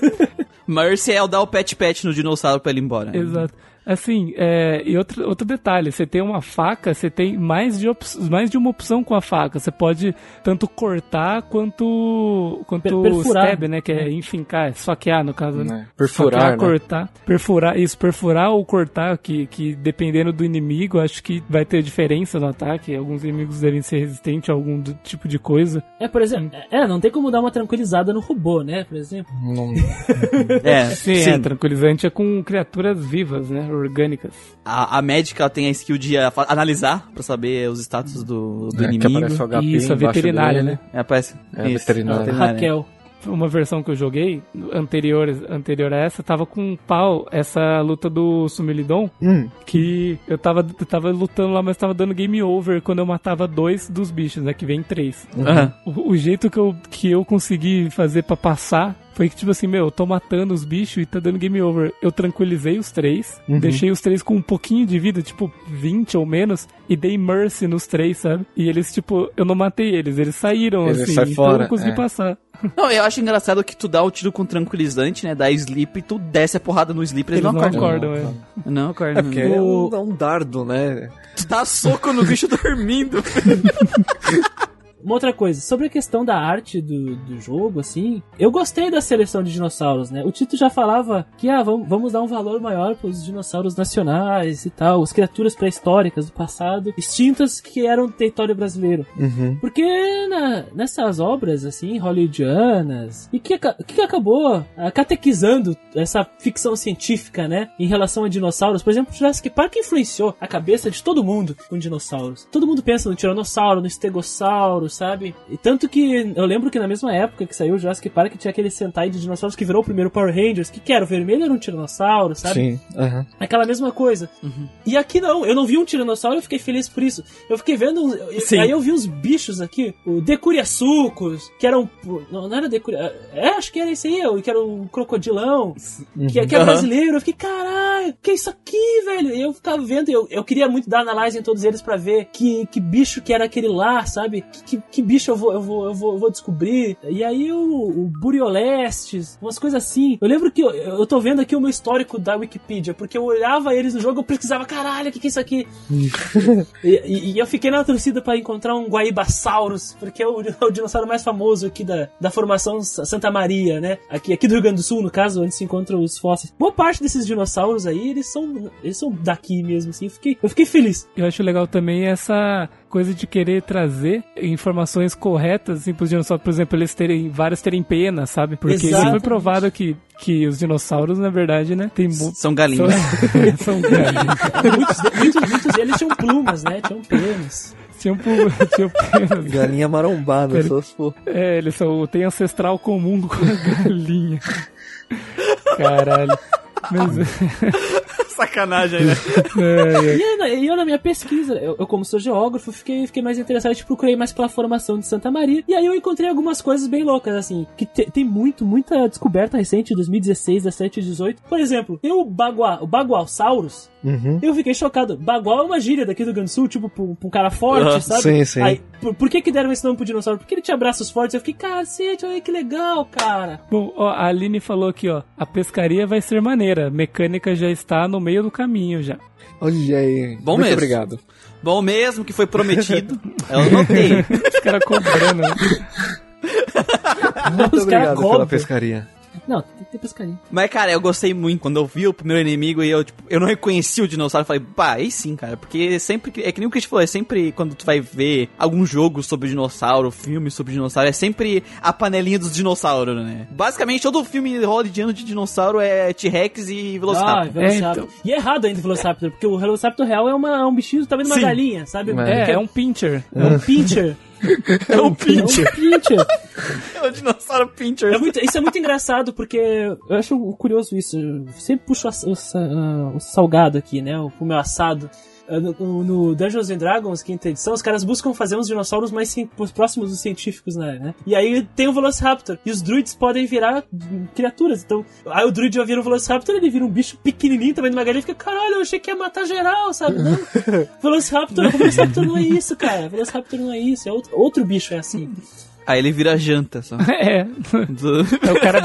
S2: Mercy é o dar o pet-pet no dinossauro pra ele ir embora.
S4: Exato. Assim, é, e outro, outro detalhe, você tem uma faca, você tem mais de, op- mais de uma opção com a faca. Você pode tanto cortar quanto, quanto
S3: Per- perfurar.
S4: stab, né? Que é enfincar, esfaquear no caso, né?
S5: É, perfurar,
S4: Esfaquear,
S5: né?
S4: cortar. Perfurar, isso, perfurar ou cortar, que, que dependendo do inimigo, acho que vai ter diferença no ataque. Alguns inimigos devem ser resistentes a algum do- tipo de coisa.
S3: É, por exemplo, é, não tem como dar uma tranquilizada no robô, né? Por exemplo.
S5: Não-
S2: É,
S4: Sim,
S2: sim.
S4: é, tranquilizante é com criaturas vivas, né? Orgânicas.
S2: A, a médica tem a skill de fa- analisar pra saber os status do, do
S5: É,
S2: inimigo.
S4: Isso, a veterinária,
S5: dele.
S4: né?
S2: É, aparece.
S5: É,
S2: Isso,
S5: veterinária.
S3: Raquel.
S4: uma versão que eu joguei, anterior, anterior a essa, tava com um pau essa luta do Sumilidon,
S5: Hum,
S4: que eu tava, eu tava lutando lá, mas tava dando game over quando eu matava dois dos bichos, né? Que vem três.
S2: Aham.
S4: O, o jeito que eu, que eu consegui fazer pra passar foi que, tipo assim, meu, eu tô matando os bichos e tá dando game over. Eu tranquilizei os três, deixei os três com um pouquinho de vida, tipo 20 ou menos, e dei mercy nos três, sabe? E eles, tipo, eu não matei eles, eles saíram,
S5: Eles
S4: assim,
S5: saem
S4: então eu não consegui
S5: é.
S4: passar.
S2: Não, eu acho engraçado que tu dá o tiro com tranquilizante, né? Dá sleep e tu desce a porrada no sleep eles,
S4: Eles
S2: não
S4: não
S2: acordam.
S4: acordam, é.
S2: Não acordam.
S5: É porque é um, é um dardo, né?
S2: Tu dá soco no bicho dormindo.
S3: Uma outra coisa, sobre a questão da arte do, do jogo, assim, eu gostei da seleção de dinossauros, né? O Tito já falava que, ah, vamos, vamos dar um valor maior para os dinossauros nacionais e tal, as criaturas pré-históricas do passado, extintas que eram território brasileiro.
S5: Uhum.
S3: Porque na- nessas obras, assim, hollywoodianas, e que, que acabou ah, catequizando essa ficção científica, né, em relação a dinossauros. Por exemplo, Jurassic Park influenciou a cabeça de todo mundo com dinossauros. Todo mundo pensa no tiranossauro, no estegossauro, sabe? E tanto que eu lembro que na mesma época que saiu o Jurassic Park tinha aquele Sentai de dinossauros que virou o primeiro Power Rangers, que, que era o vermelho era um tiranossauro, sabe?
S5: Sim.
S3: Aquela mesma coisa. E aqui não, eu não vi um tiranossauro e eu fiquei feliz por isso. Eu fiquei vendo. uns-
S2: Sim.
S3: Aí eu vi uns bichos aqui, o Decuriaçucos, que eram. Não, não era Decuria. É, acho que era esse aí, que era um crocodilão, que, que era
S2: Aham.
S3: brasileiro. Eu fiquei, caralho, que é isso aqui, velho? E eu ficava vendo, eu, eu queria muito dar análise em todos eles pra ver que, que bicho que era aquele lá, sabe? Que, que, que bicho eu vou, eu, vou, eu, vou, eu vou descobrir. E aí o, o Buriolestes, umas coisas assim. Eu lembro que eu, eu tô vendo aqui o meu histórico da Wikipedia, porque eu olhava eles no jogo, eu pesquisava, caralho, o que, que é isso aqui? e, e- e eu fiquei na torcida pra encontrar um Guaibasaurus, porque é o, o dinossauro mais famoso aqui da, da formação Sa- Santa Maria, né? Aqui, aqui do Rio Grande do Sul, no caso, onde se encontram os fósseis. Boa parte desses dinossauros aí, eles são, eles são daqui mesmo, assim. Eu fiquei, eu fiquei feliz.
S4: Eu acho legal também essa coisa de querer trazer informações corretas assim, pros dinossauros. Por exemplo, eles terem, vários terem pena, sabe? Porque isso
S3: Exatamente.
S4: foi provado que, que os dinossauros, na verdade, né, tem
S2: São
S4: são,
S2: galinhas.
S4: são galinhas.
S3: Muitos, muitos, muitos deles tinham plumas, né? Tinham penas.
S4: Tinham, pu- tinham penas.
S5: Galinha marombada, só se for.
S4: É, eles são, têm ancestral comum com a galinha. Caralho. Mas,
S2: Sacanagem, né?
S4: é, é.
S3: E eu, na- e eu, na minha pesquisa, eu, eu como sou geógrafo, fiquei, fiquei mais interessado, tipo, procurei mais pela formação de Santa Maria. E aí eu encontrei algumas coisas bem loucas, assim, que te- tem muito, muita descoberta recente, 2016, 17 e 18. Por exemplo, tem o Bagua, o Bagualsaurus.
S5: Uhum.
S3: Eu fiquei chocado. Bagual é uma gíria daqui do Rio Grande do Sul, tipo, pra um cara forte,
S2: Aham,
S3: sabe?
S5: sim, sim.
S3: Aí, por, por que que deram esse nome pro dinossauro? Porque ele tinha braços fortes. Eu fiquei, cacete, olha que legal, cara.
S4: Bom, ó, a Aline falou aqui, ó. A pescaria vai ser maneira. Mecânica já está no meio do caminho já.
S5: Olha aí.
S2: Bom
S5: Muito
S2: mesmo.
S5: obrigado.
S2: Bom mesmo que foi prometido. Eu notei.
S4: Os caras cobrando. né?
S5: Muito
S3: Os
S5: obrigado pela
S3: cobram.
S5: pescaria.
S3: Não, tem que ter pescaria.
S2: Mas, cara, eu gostei muito quando eu vi o primeiro inimigo e eu, tipo, eu não reconheci o dinossauro. Eu falei, pá, aí sim, cara. Porque sempre. É que nem o que a gente falou, é sempre quando tu vai ver algum jogo sobre dinossauro, filme sobre dinossauro, é sempre a panelinha dos dinossauros, né? Basicamente, todo filme hollywoodiano de dinossauro é T-Rex e
S3: Ah,
S2: Velociraptor.
S3: Velociraptor.
S4: É, então.
S3: E é errado ainda o Velociraptor, porque o Velociraptor real é, uma, é um bichinho do tamanho de uma
S2: Sim.
S3: galinha, sabe?
S4: É, é um pincher.
S3: É um pincher.
S2: É o
S3: É um
S2: Pincher.
S3: pincher.
S2: É o dinossauro Pincher.
S3: É muito- isso é muito engraçado, porque eu acho curioso isso. Eu sempre puxo o, o o salgado aqui, né? O, o meu assado. Ah, No, Dungeons and Dragons, quinta edição, os caras buscam fazer uns dinossauros mais próximos dos científicos, né? né? E aí tem o Velociraptor. E os druids podem virar criaturas. Então, aí o druid vai virar um Velociraptor, ele vira um bicho pequenininho também de uma galinha e fica, caralho, eu achei que ia matar geral, sabe? Não. Velociraptor, Velociraptor não é isso, cara. Velociraptor não é isso. É outro, outro bicho é assim.
S2: Aí ele vira janta só.
S4: É.
S2: Do-
S4: Aí o cara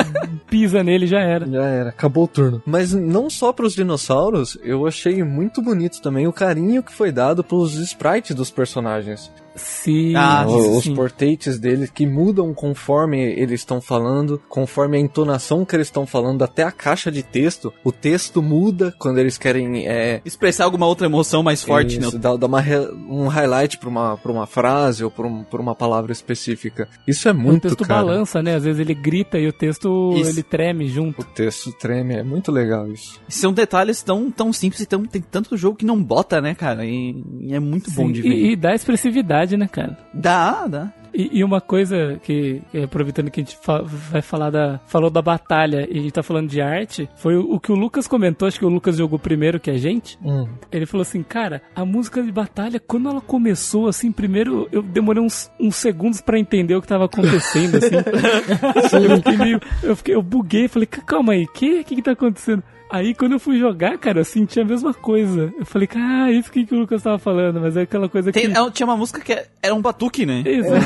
S4: pisa nele e já era.
S5: Já era, acabou o turno. Mas não só pros dinossauros, eu achei muito bonito também o carinho que foi dado pros sprites dos personagens.
S4: Sim.
S2: Ah,
S5: O- os
S4: sim.
S5: portates deles que mudam conforme eles estão falando, conforme a entonação que eles estão falando, até a caixa de texto. O texto muda quando eles querem é,
S2: Expressar alguma outra emoção mais forte,
S5: isso,
S2: né?
S5: dá, dá uma um highlight pra uma, pra uma frase ou pra, um- pra uma palavra específica. Isso é
S4: o
S5: muito
S4: texto
S5: cara.
S4: balança, né? Às vezes ele grita e o texto
S2: Isso.
S4: ele treme junto.
S5: O texto treme, é muito legal isso.
S2: São detalhes tão, tão simples e tão, tem tanto jogo que não bota, né, cara? E, e é muito bom
S4: Sim,
S2: de ver.
S4: E, e dá expressividade qualidade, né, cara?
S2: Dá, dá.
S4: E, e uma coisa que, aproveitando que a gente fa- vai falar da. Falou da batalha e a gente tá falando de arte, foi o, o que o Lucas comentou, acho que o Lucas jogou primeiro que a gente.
S5: Hum.
S4: Ele falou assim, cara, a música de batalha, quando ela começou, assim, primeiro eu demorei uns, uns segundos pra entender o que tava acontecendo, assim. eu fiquei meio. Eu, fiquei, eu buguei, falei, "Ca- calma aí, o que, que que tá acontecendo? Aí quando eu fui jogar, cara, eu senti a mesma coisa. Eu falei, cara, ah, isso que, que o Lucas tava falando, mas é aquela coisa
S2: Tem-
S4: que.
S2: é, tinha uma música que era um batuque, né?
S4: Exato.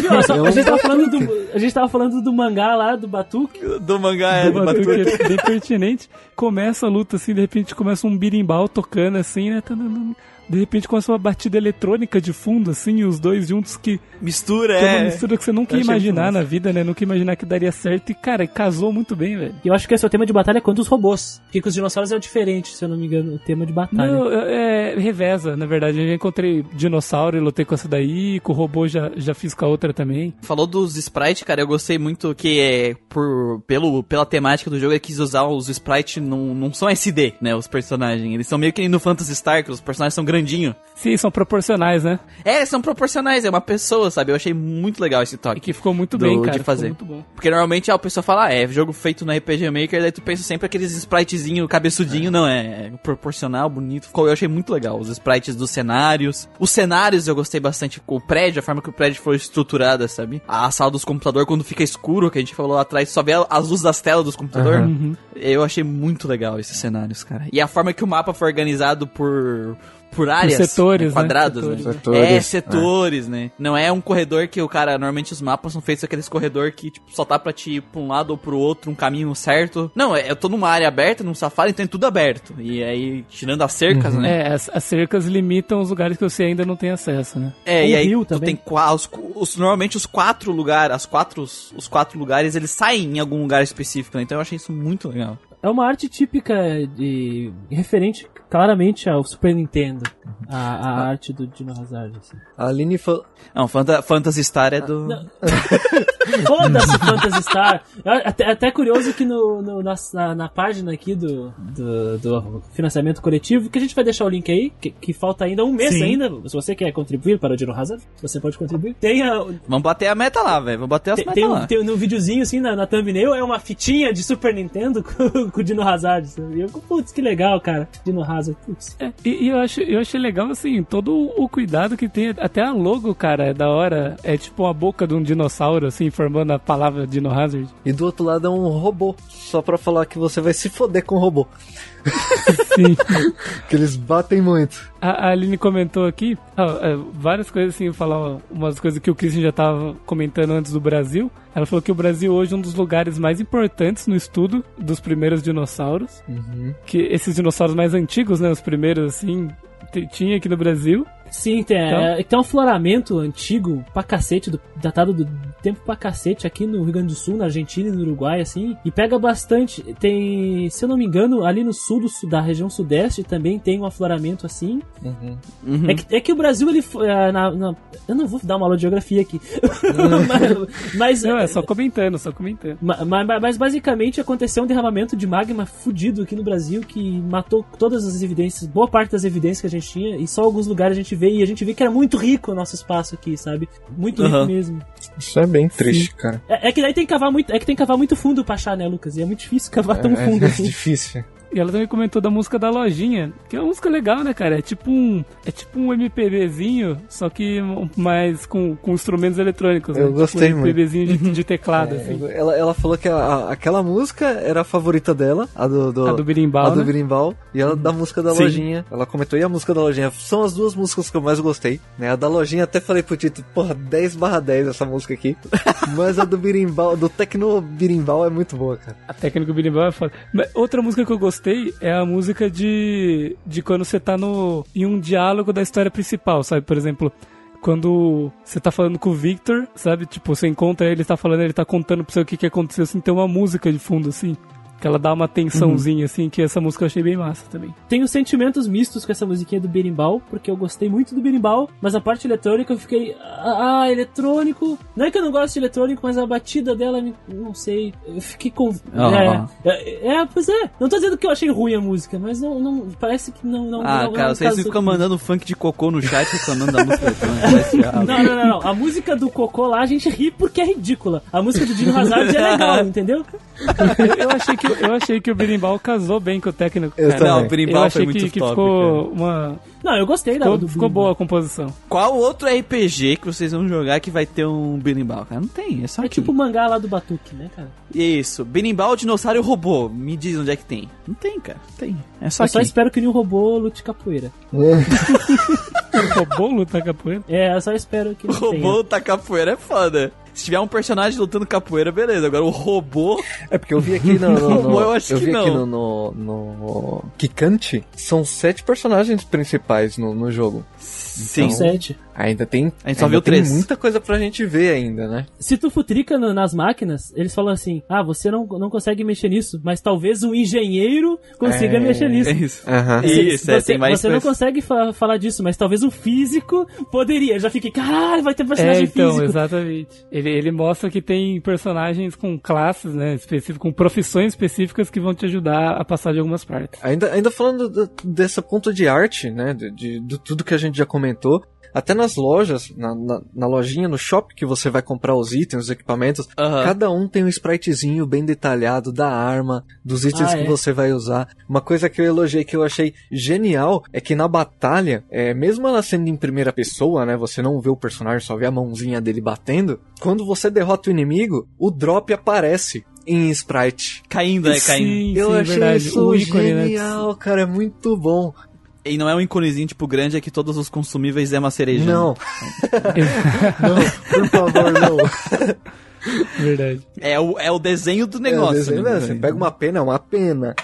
S3: Viu, só-
S5: É um
S3: a, gente tava falando do, a gente tava falando do mangá lá, do Batuque.
S2: Do mangá é do
S4: Uma
S2: batuque.
S4: coisa que é bem pertinente. Começa a luta assim, de repente começa um birimbau tocando assim, né? De repente começa uma batida eletrônica de fundo, assim, e os dois juntos que,
S2: Mistura,
S4: que é uma mistura que você nunca
S2: Eu
S4: ia imaginar na vida, né? Nunca ia imaginar que daria certo. E, cara, casou muito bem, velho.
S3: Eu acho que esse é o tema de batalha contra os robôs. Porque com os dinossauros é diferente, se eu não me engano, o tema de batalha.
S4: Não, é, é, reveza, na verdade. Eu já encontrei dinossauro e lutei com essa daí, com o robô já, já fiz com a outra também.
S2: Falou dos sprites, cara, eu gostei muito que é por pelo pela temática do jogo ele quis usar os sprites não, não são SD, né, os personagens. Eles são meio que no Phantasy Star, que os personagens são grandinhos.
S4: Sim, são proporcionais, né?
S2: É, são proporcionais, é uma pessoa, sabe? Eu achei muito legal esse
S4: E
S2: toque.
S4: que ficou muito
S2: Do-
S4: bem,
S2: de
S4: cara. ficou
S2: fazer.
S4: muito bom.
S2: Porque normalmente a pessoa fala, ah, é jogo feito no RPG Maker, daí tu pensa sempre aqueles spritezinho cabeçudinho, não, é, é proporcional, bonito. Ficou, eu achei muito legal. Os sprites dos cenários. Os cenários eu gostei bastante. O prédio, a forma que o prédio foi estruturada, sabe? A sala dos computadores, quando fica escuro, que a gente falou lá atrás, só vê as luzes das telas dos computadores.
S4: Uhum.
S2: Eu achei muito legal esses cenários, cara. E a forma que o mapa foi organizado por. Por áreas,
S4: setores,
S2: né, quadrados,
S4: né?
S2: né?
S4: Setores.
S5: Setores,
S2: É, setores, né? Não é um corredor que o cara. Normalmente os mapas são feitos aqueles corredor que tipo, só tá pra te ir pra um lado ou pro outro, um caminho certo. Não, é, eu tô numa área aberta, num safari, então é tudo aberto. E aí, tirando as cercas, né?
S4: É, as, as cercas limitam os lugares que você ainda não tem acesso, né?
S2: É,
S3: O
S2: e aí
S3: rio
S2: tu
S3: também.
S2: tem qua- os, os- normalmente os quatro lugares, as quatro, os quatro lugares, eles saem em algum lugar específico, né? Então eu achei isso muito legal.
S3: É uma arte típica de. referente claramente ao Super Nintendo. A, a arte do Dino Hazard. Assim.
S5: A Aline falou.
S2: Não, Fanta- Phantasy Star é do.
S3: Foda-se Phantasy Star. Até, até curioso que no, no- na, na- na página aqui do, do, do financiamento coletivo, que a gente vai deixar o link aí, que, que falta ainda um mês
S2: Sim.
S3: ainda. Se você quer contribuir para o Dino Hazard, você pode contribuir. Tem, a,
S2: Vamos bater a meta lá, velho. Vamos bater as
S3: tem,
S2: metas
S3: tem, um,
S2: lá.
S3: tem no videozinho assim, na, na thumbnail, é uma fitinha de Super Nintendo com, com o Dino Hazard. Sabe? E eu, putz, que legal, cara. Dino Hazard. Putz.
S4: É, e, e eu, acho, eu achei legal, assim, todo o cuidado que tem. Até a logo, cara, é da hora. É tipo a boca de um dinossauro, assim, formando a palavra Dino Hazard.
S5: E do outro lado é um robô. Só pra falar que você vai se foder com o robô.
S4: Sim.
S5: Que eles batem muito.
S4: A, a Aline comentou aqui ah, é, várias coisas, assim, falar umas coisas que o Christian já tava comentando antes do Brasil. Ela falou que o Brasil hoje é um dos lugares mais importantes no estudo dos primeiros dinossauros. Que esses dinossauros mais antigos, né? Os primeiros, assim, tinha aqui no Brasil.
S3: Sim, tem,
S4: Então?
S3: é, tem um floramento antigo pra cacete, do- datado do tempo pra cacete aqui no Rio Grande do Sul, na Argentina e no Uruguai, assim. E pega bastante. Tem, se eu não me engano, ali no sul do, da região sudeste também tem um afloramento assim.
S2: Uhum.
S3: É, que, é que o Brasil, ele. foi, ah, na- na- eu não vou dar uma aula de geografia aqui. mas. mas
S4: Não, é só comentando, só comentando.
S3: Ma- ma- ma- Mas, basicamente aconteceu um derramamento de magma fudido aqui no Brasil que matou todas as evidências, boa parte das evidências que a gente tinha, e só alguns lugares a gente vê, e a gente vê que era muito rico o nosso espaço aqui, sabe? Muito rico
S2: Aham.
S3: mesmo.
S5: Isso é bem triste, cara.
S3: É, é que daí tem que cavar muito, é que tem que cavar muito fundo pra achar, né, Lucas? E é muito difícil cavar tão fundo
S5: é, é
S3: assim.
S5: difícil.
S4: E ela também comentou da música da lojinha, que é uma música legal, né, cara? É tipo um, é tipo um MPBzinho, só que mais com, com instrumentos eletrônicos.
S5: Eu
S4: né?
S5: gostei
S4: tipo um
S5: muito.
S4: MPBzinho de, de teclado, assim.
S5: Ela, ela falou que a- a- aquela música era a favorita dela, a do, do,
S4: A do birimbau,
S5: a do
S4: né?
S5: birimbau, e ela da música da
S2: Sim.
S5: lojinha. Ela comentou, e a música da lojinha? São as duas músicas que eu mais gostei, né? A da lojinha até falei pro Tito, porra, 10 barra 10 essa música aqui. Mas a do birimbau, do tecno birimbau é muito boa, cara.
S4: A técnica do birimbau é foda. Mas outra música que eu gostei é a música de, de quando você tá no, em um diálogo da história principal, sabe? Por exemplo, quando você tá falando com o Victor, sabe? Tipo, você encontra ele, ele tá falando, ele tá contando pra você o que, que aconteceu, assim, tem uma música de fundo, assim. Que ela dá uma tensãozinha, assim, que essa música eu achei bem massa também.
S3: Tenho sentimentos mistos com essa musiquinha do berimbau, porque eu gostei muito do berimbau, mas a parte eletrônica eu fiquei. Ah, ah, eletrônico. Não é que eu não gosto de eletrônico, mas a batida dela, me- não sei. Eu fiquei com.
S2: Ah.
S3: É, é, é, pois é. Não tô dizendo que eu achei ruim a música, mas não, não parece que não. não
S2: Ah,
S3: não,
S2: cara,
S3: não
S2: vocês ficam mandando funk de cocô no chat reclamando da música eletrônica.
S3: Não, não, não, não. A música do Cocô lá a gente ri porque é ridícula. A música do Dino Hazard é legal, entendeu?
S4: Eu, eu achei que, eu achei que o berimbau casou bem com o técnico.
S5: Eu
S4: cara.
S2: Não, o
S4: Eu
S2: berimbau
S4: achei
S2: foi muito
S4: que, que
S2: top,
S4: ficou
S2: cara.
S4: uma.
S3: Não, eu gostei da
S4: Ficou,
S3: do
S4: ficou boa a composição.
S2: Qual outro RPG que vocês vão jogar que vai ter um berimbau, cara? Não tem, é só
S3: É
S2: aqui.
S3: tipo o mangá lá do Batuque, né, cara?
S2: Isso, berimbau, dinossauro e robô. Me diz onde é que tem. Não tem, cara. Não tem. É só
S3: Eu
S2: aqui.
S3: só espero que nenhum robô lute capoeira.
S4: Roubou lutar capoeira?
S3: É, eu só espero que
S2: O
S3: não
S2: robô tá capoeira é foda. Se tiver um personagem lutando capoeira, beleza. Agora o robô.
S5: É porque eu vi aqui no. no, no-
S2: Eu acho que
S5: vi aqui
S2: não.
S5: no, no, no Kikante, são sete personagens principais no, no jogo.
S2: Sim.
S3: Tem sete.
S5: Ainda tem.
S2: A gente só viu
S5: tem
S2: três.
S5: muita coisa pra gente ver ainda, né?
S3: Se tu futrica no- nas máquinas, eles falam assim: ah, você não, não consegue mexer nisso, mas talvez um engenheiro consiga
S5: É,
S3: mexer nisso.
S2: É isso.
S5: Aham.
S2: Isso, é,
S3: você,
S2: tem mais
S3: você não consegue fa- falar disso, mas talvez um físico poderia. Eu já fiquei, caralho, vai ter
S4: É,
S3: personagem
S4: então,
S3: físico.
S4: exatamente. Ele, ele mostra que tem personagens com classes, né, específicas, com profissões específicas que vão te ajudar a passar de algumas partes.
S5: Ainda, ainda falando do- dessa ponto de arte, né? De, de, de tudo que a gente já comentou. Até nas lojas, na, na, na lojinha, no shopping que você vai comprar os itens, os equipamentos,
S2: Aham.
S5: cada um tem um spritezinho bem detalhado da arma, dos itens
S3: Ah,
S5: que
S3: é?
S5: você vai usar. Uma coisa que eu elogiei que eu achei genial é que na batalha, é, mesmo ela sendo em primeira pessoa, né? Você não vê o personagem, só vê a mãozinha dele batendo. Quando você derrota o inimigo, o drop aparece em sprite.
S2: Caindo, é, caindo.
S4: Sim,
S5: eu
S4: sim,
S5: achei
S4: verdade.
S5: isso
S4: o ícone, né?
S5: genial, cara, é muito bom.
S2: E não é um iconezinho tipo grande, é que todos os consumíveis é uma cereja.
S5: Não. não, por favor, não.
S4: Verdade.
S2: É o, é o desenho do negócio.
S5: É, desenho,
S2: né?
S5: né? Você pega uma pena, é uma pena.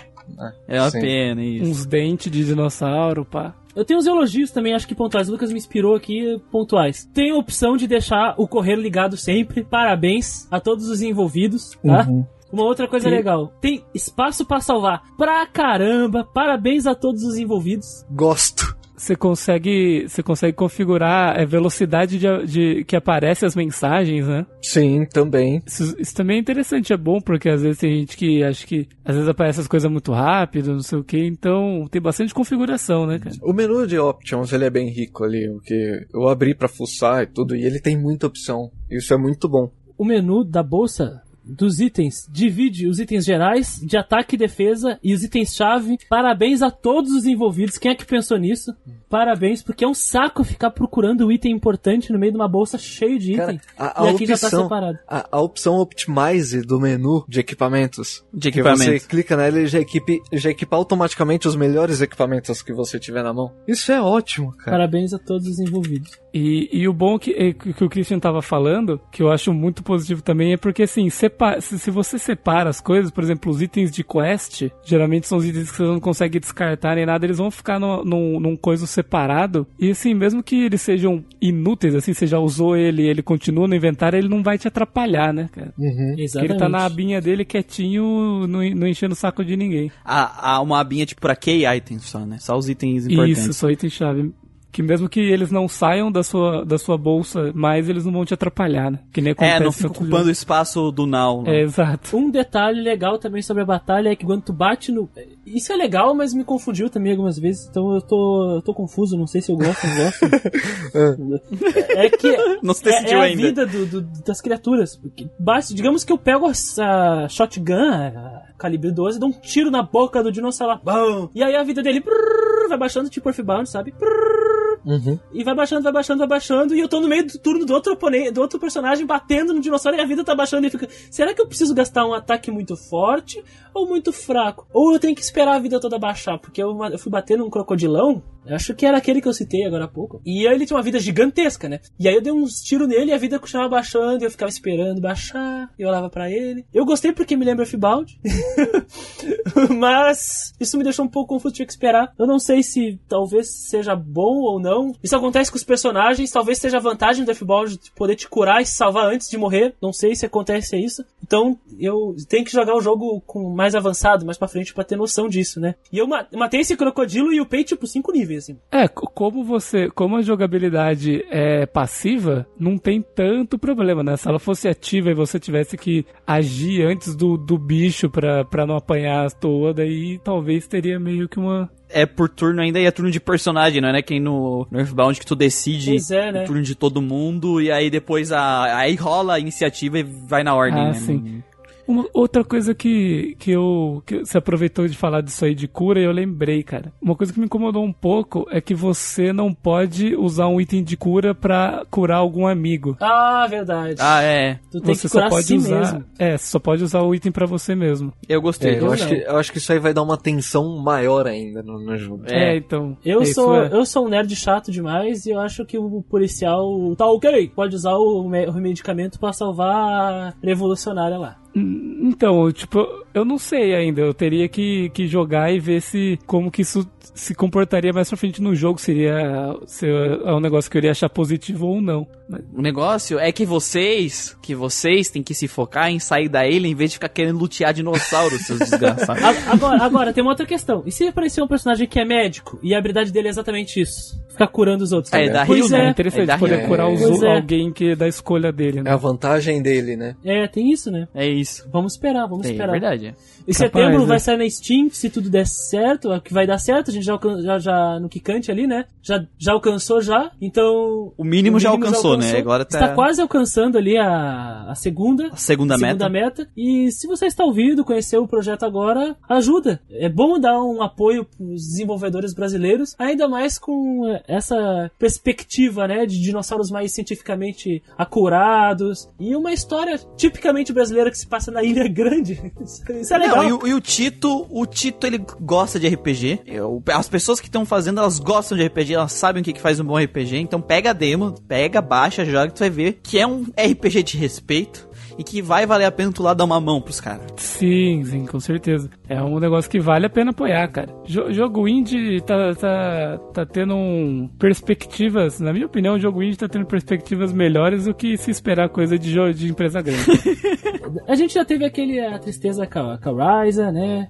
S2: É uma
S5: Sim.
S2: pena, isso.
S4: Uns dentes de dinossauro, pá.
S3: Eu tenho uns elogios também, acho que pontuais. O Lucas me inspirou aqui, pontuais. Tem a opção de deixar o correio ligado sempre. Parabéns a todos os envolvidos, tá?
S5: Uhum.
S3: Uma outra coisa
S4: Sim.
S3: legal. Tem espaço pra salvar pra caramba. Parabéns a todos os envolvidos.
S5: Gosto.
S4: Você consegue, você consegue configurar a velocidade de, de- que aparece as mensagens, né?
S5: Sim, também.
S4: Isso, isso também é interessante, é bom, porque às vezes tem gente que acha que às vezes aparece as coisas muito rápido, não sei o que, então tem bastante configuração, né, cara?
S5: O menu de options, ele é bem rico ali, o que eu abri pra fuçar e tudo, e ele tem muita opção. Isso é muito bom.
S3: O menu da bolsa dos itens divide os itens gerais de ataque e defesa e os itens-chave. Parabéns a todos os envolvidos. Quem é que pensou nisso? Parabéns, porque é um saco ficar procurando o item importante no meio de uma bolsa cheio de
S5: Cara,
S3: item.
S5: a, a
S3: e aqui já tá
S5: opção,
S3: separado.
S5: a, a opção Optimize do menu de equipamentos,
S2: De
S5: que
S2: equipamento.
S5: você clica nela e já, equipe, já equipa automaticamente os melhores equipamentos que você tiver na mão. Isso é ótimo, cara.
S3: Parabéns a todos os envolvidos.
S4: E, e o bom que, é que, o Christian tava falando, que eu acho muito positivo também, é porque assim, sepa- se, se você separa as coisas, por exemplo, os itens de quest, geralmente são os itens que você não consegue descartar nem nada, eles vão ficar no, num, num coisa separado. E assim, mesmo que eles sejam inúteis, assim, você já usou ele ele continua no inventário, ele não vai te atrapalhar, né, cara?
S5: Uhum.
S4: Porque
S3: Exatamente.
S4: ele tá na abinha dele quietinho, não, não enchendo o saco de ninguém.
S2: Há, há uma abinha tipo pra key items só, né? Só os itens importantes.
S4: Isso, só item-chave. Que mesmo que eles não saiam da sua, da sua bolsa, mais eles não vão te atrapalhar, né? Que nem acontece
S2: É, não fica ocupando o espaço do now. né?
S4: É, exato.
S3: Um detalhe legal também sobre a batalha é que quando tu bate no. Isso é legal, mas me confundiu também algumas vezes, então eu tô, eu tô confuso, não sei se eu gosto ou não gosto. é que
S2: Não se
S3: é,
S2: decidiu
S3: é a
S2: ainda.
S3: vida do- do- das criaturas. Porque basta- digamos que eu pego a shotgun, a calibre 12, dou um tiro na boca do dinossauro, bom, e aí a vida dele prrr, vai baixando tipo Earthbound, sabe? Prrr,
S5: Uhum.
S3: e vai baixando, vai baixando, vai baixando, e eu tô no meio do turno do outro oponente, do outro personagem batendo no dinossauro e a vida tá baixando e fica. Será que eu preciso gastar um ataque muito forte ou muito fraco? Ou eu tenho que esperar a vida toda baixar? Porque eu, eu fui bater num crocodilão Eu acho que era aquele que eu citei agora há pouco. E ele tinha uma vida gigantesca, né? E aí eu dei uns tiros nele e a vida continuava baixando e eu ficava esperando baixar. E eu olhava pra ele. Eu gostei porque me lembra Fibaldi. Mas isso me deixou um pouco confuso, tinha que esperar. Eu não sei se talvez seja bom ou não. Isso acontece com os personagens, talvez seja a vantagem do F-Ball de poder te curar e salvar antes de morrer. Não sei se acontece isso. Então eu tenho que jogar o jogo com mais avançado, mais pra frente, pra ter noção disso, né? E eu ma- matei esse crocodilo e upei tipo 5 níveis, assim.
S4: É, co- como você, como a jogabilidade é passiva, não tem tanto problema, né? Se ela fosse ativa e você tivesse que agir antes do, do bicho pra, pra não apanhar à toa, daí talvez teria meio que uma.
S2: É por turno ainda e é turno de personagem, não é né? quem no, no Earthbound que tu decide
S3: é, né?
S2: o turno de todo mundo e aí depois a, aí rola a iniciativa e vai na ordem,
S4: Ah,
S2: né?
S4: sim. Uma outra coisa que, que eu. que você aproveitou de falar disso aí de cura e eu lembrei, cara. Uma coisa que me incomodou um pouco é que você não pode usar um item de cura pra curar algum amigo.
S3: Ah, verdade.
S2: Ah, é.
S3: tu tem
S4: Você
S3: que
S4: só
S3: curar a
S4: pode
S3: si
S4: usar.
S3: mesmo.
S4: É, você só pode usar o item pra você mesmo.
S2: Eu gostei.
S5: É, eu,
S3: Eu
S5: acho que, eu acho que isso aí vai dar uma tensão maior ainda no, no jogo.
S2: É.
S4: É, então.
S3: Eu
S4: é, isso
S3: sou,
S4: é.
S3: eu sou um nerd chato demais e eu acho que o policial tá ok, pode usar o, o medicamento pra salvar a revolucionária lá.
S4: Então, tipo, eu não sei ainda. Eu teria que, que jogar e ver se como que isso se comportaria mais pra frente no jogo. Seria se é um negócio que eu iria achar positivo ou não.
S2: O negócio é que vocês, que vocês têm que se focar em sair da ilha em vez de ficar querendo lutear dinossauros, seus desgraçados.
S3: Agora, agora, tem uma outra questão. E se aparecer um personagem que é médico e a habilidade dele é exatamente isso? Ficar curando os outros.
S2: É, da
S3: pois
S2: Rio,
S4: É
S2: né?
S3: é.
S4: interessante
S2: É da
S4: poder
S5: Rio.
S4: curar os,
S3: é.
S4: alguém que da escolha dele,
S5: É
S4: né?
S5: a vantagem dele, né?
S3: É, tem isso, né?
S2: É isso.
S3: Vamos esperar, vamos
S2: É,
S3: esperar.
S2: verdade.
S3: Em
S4: Capaz,
S3: setembro
S4: né?
S3: vai sair na Steam, se tudo der certo, é o que vai dar certo, a gente já, já, já no Kikante ali, né? Já, já alcançou já, então...
S2: O mínimo já alcançou, né? Agora tá-
S3: Está quase alcançando ali a, a segunda,
S2: A segunda meta.
S3: meta. E se você está ouvindo, conheceu o projeto agora, ajuda. É bom dar um apoio para os desenvolvedores brasileiros, ainda mais com essa perspectiva, né, de dinossauros mais cientificamente acurados e uma história tipicamente brasileira que se passa na Ilha Grande. Isso é legal.
S2: Não, e, o- e o Tito, o Tito ele gosta de RPG. Eu- as pessoas que estão fazendo, elas gostam de RPG, elas sabem o que, que faz um bom RPG. Então pega a demo, pega, baixa, joga, tu vai ver que é um RPG de respeito e que vai valer a pena tu lá dar uma mão pros caras.
S4: Sim, sim, com certeza. É um negócio que vale a pena apoiar, cara. Jo- jogo indie tá, tá, tá tendo um perspectivas, na minha opinião, o jogo indie tá tendo perspectivas melhores do que se esperar coisa de, jo- de empresa grande.
S3: A gente já teve aquele a tristeza com a, com a Ryza, né?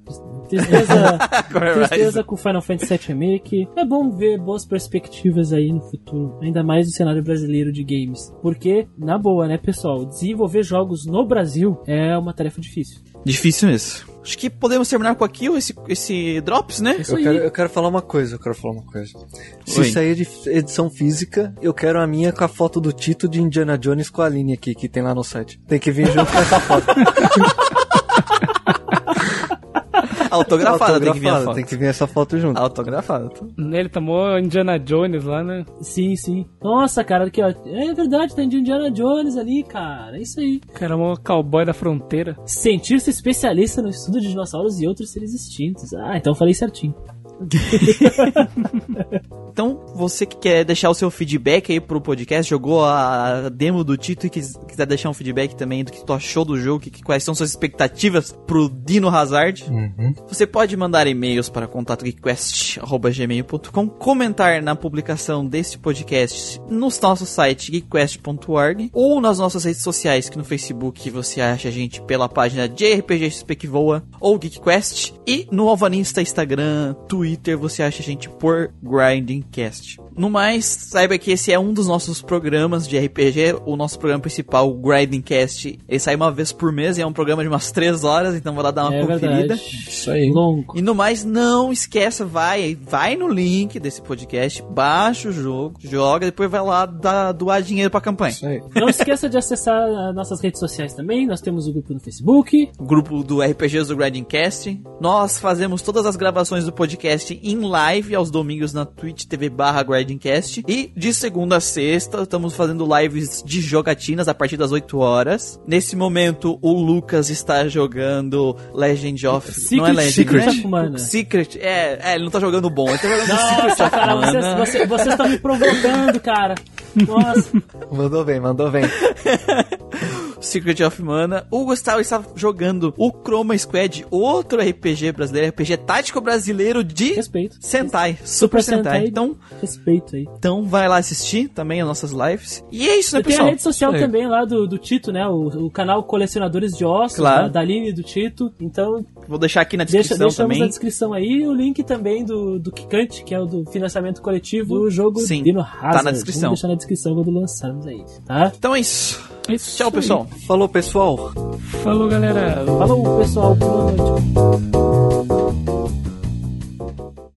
S3: Tristeza, tristeza com Final Fantasy VII Remake. É bom ver boas perspectivas aí no futuro, ainda mais no cenário brasileiro de games. Porque, na boa, né, pessoal, desenvolver jogos no Brasil é uma tarefa difícil.
S2: Difícil isso. Acho que podemos terminar com aqui esse, esse Drops, né?
S5: Eu quero, eu quero falar uma coisa, eu quero falar uma coisa. Se
S2: Oi.
S5: sair de edição física, eu quero a minha com a foto do Tito de Indiana Jones com a linha aqui, que tem lá no site. Tem que vir junto com essa foto.
S2: Autografada, tem que vir a foto.
S5: tem que vir essa foto junto.
S2: Autografada.
S4: Ele tomou Indiana Jones lá, né?
S3: Sim, sim. Nossa, cara, aqui, ó. É verdade, tem de Indiana Jones ali, cara. É isso aí.
S4: Cara, um cowboy da fronteira.
S3: Cientista especialista no estudo de dinossauros e outros seres extintos. Ah, então eu falei certinho.
S2: Então, você que quer deixar o seu feedback aí pro podcast, jogou a demo do Tito e quis- quiser deixar um feedback também do que tu achou do jogo, que, que- quais são suas expectativas pro Dino Hazard, você pode mandar e-mails para contato.geekquest.gmail.com, comentar na publicação desse podcast no nosso site geekquest.org ou nas nossas redes sociais, que no Facebook você acha a gente pela página de RPG XP que voa ou GeekQuest e no Alvanista, Instagram, Twitter você acha a gente por Grindingcast. No mais, saiba que esse é um dos nossos programas de RPG, o nosso programa principal, o Grindingcast, ele sai uma vez por mês e é um programa de umas 3 horas, então vai lá dar uma
S3: é
S2: conferida.
S3: verdade.
S5: Isso aí.
S3: Longo.
S2: E no mais, não esqueça, vai, vai no link desse podcast, baixa o jogo, joga, depois vai lá dar, doar dinheiro pra campanha.
S5: Isso aí.
S3: Não esqueça de acessar as nossas redes sociais também. Nós temos o grupo no Facebook.
S2: O grupo do RPGs do Grindcast. Nós fazemos todas as gravações do podcast em live aos domingos na Twitch TV barra Slidingcast. E de segunda a sexta, estamos fazendo lives de jogatinas a partir das 8 horas. Nesse momento, o Lucas está jogando Legend of...
S3: Secret,
S2: não é Legend,
S5: Secret.
S2: né?
S3: of Mana.
S2: Secret, é, é, ele não tá jogando bom, ele tá jogando Secret
S3: Nossa, cara,
S2: Mana.
S3: vocês, vocês, vocês estão me provocando, cara. Nossa.
S5: Mandou bem, mandou bem.
S2: Secret of Mana. O Gustavo está jogando o Chroma Squad, outro RPG brasileiro, RPG tático brasileiro de
S3: Respeito.
S2: Sentai, Super, Sentai.
S3: Sentai.
S2: Então,
S3: Respeito aí.
S2: então vai lá assistir também as nossas lives. E é isso, né,
S3: Eu tenho a
S2: pessoal?
S3: rede social também lá do, do Tito, né? O, o canal Colecionadores de Ossos,
S2: Claro.
S3: da, da Aline e do Tito. Então,
S2: Vou deixar aqui na
S3: deixa,
S2: descrição
S3: deixamos na
S2: também.
S3: descrição aí o link também do, do Kikante, que é o do financiamento coletivo do jogo
S2: Sim,
S3: Dino
S2: tá
S3: Hazard.
S2: na descrição.
S3: Vamos deixar na descrição quando lançarmos aí, tá?
S2: Então é isso.
S4: Isso
S2: Tchau, pessoal.
S5: Falou, pessoal.
S4: Falou, galera.
S3: Falou, pessoal. Boa noite.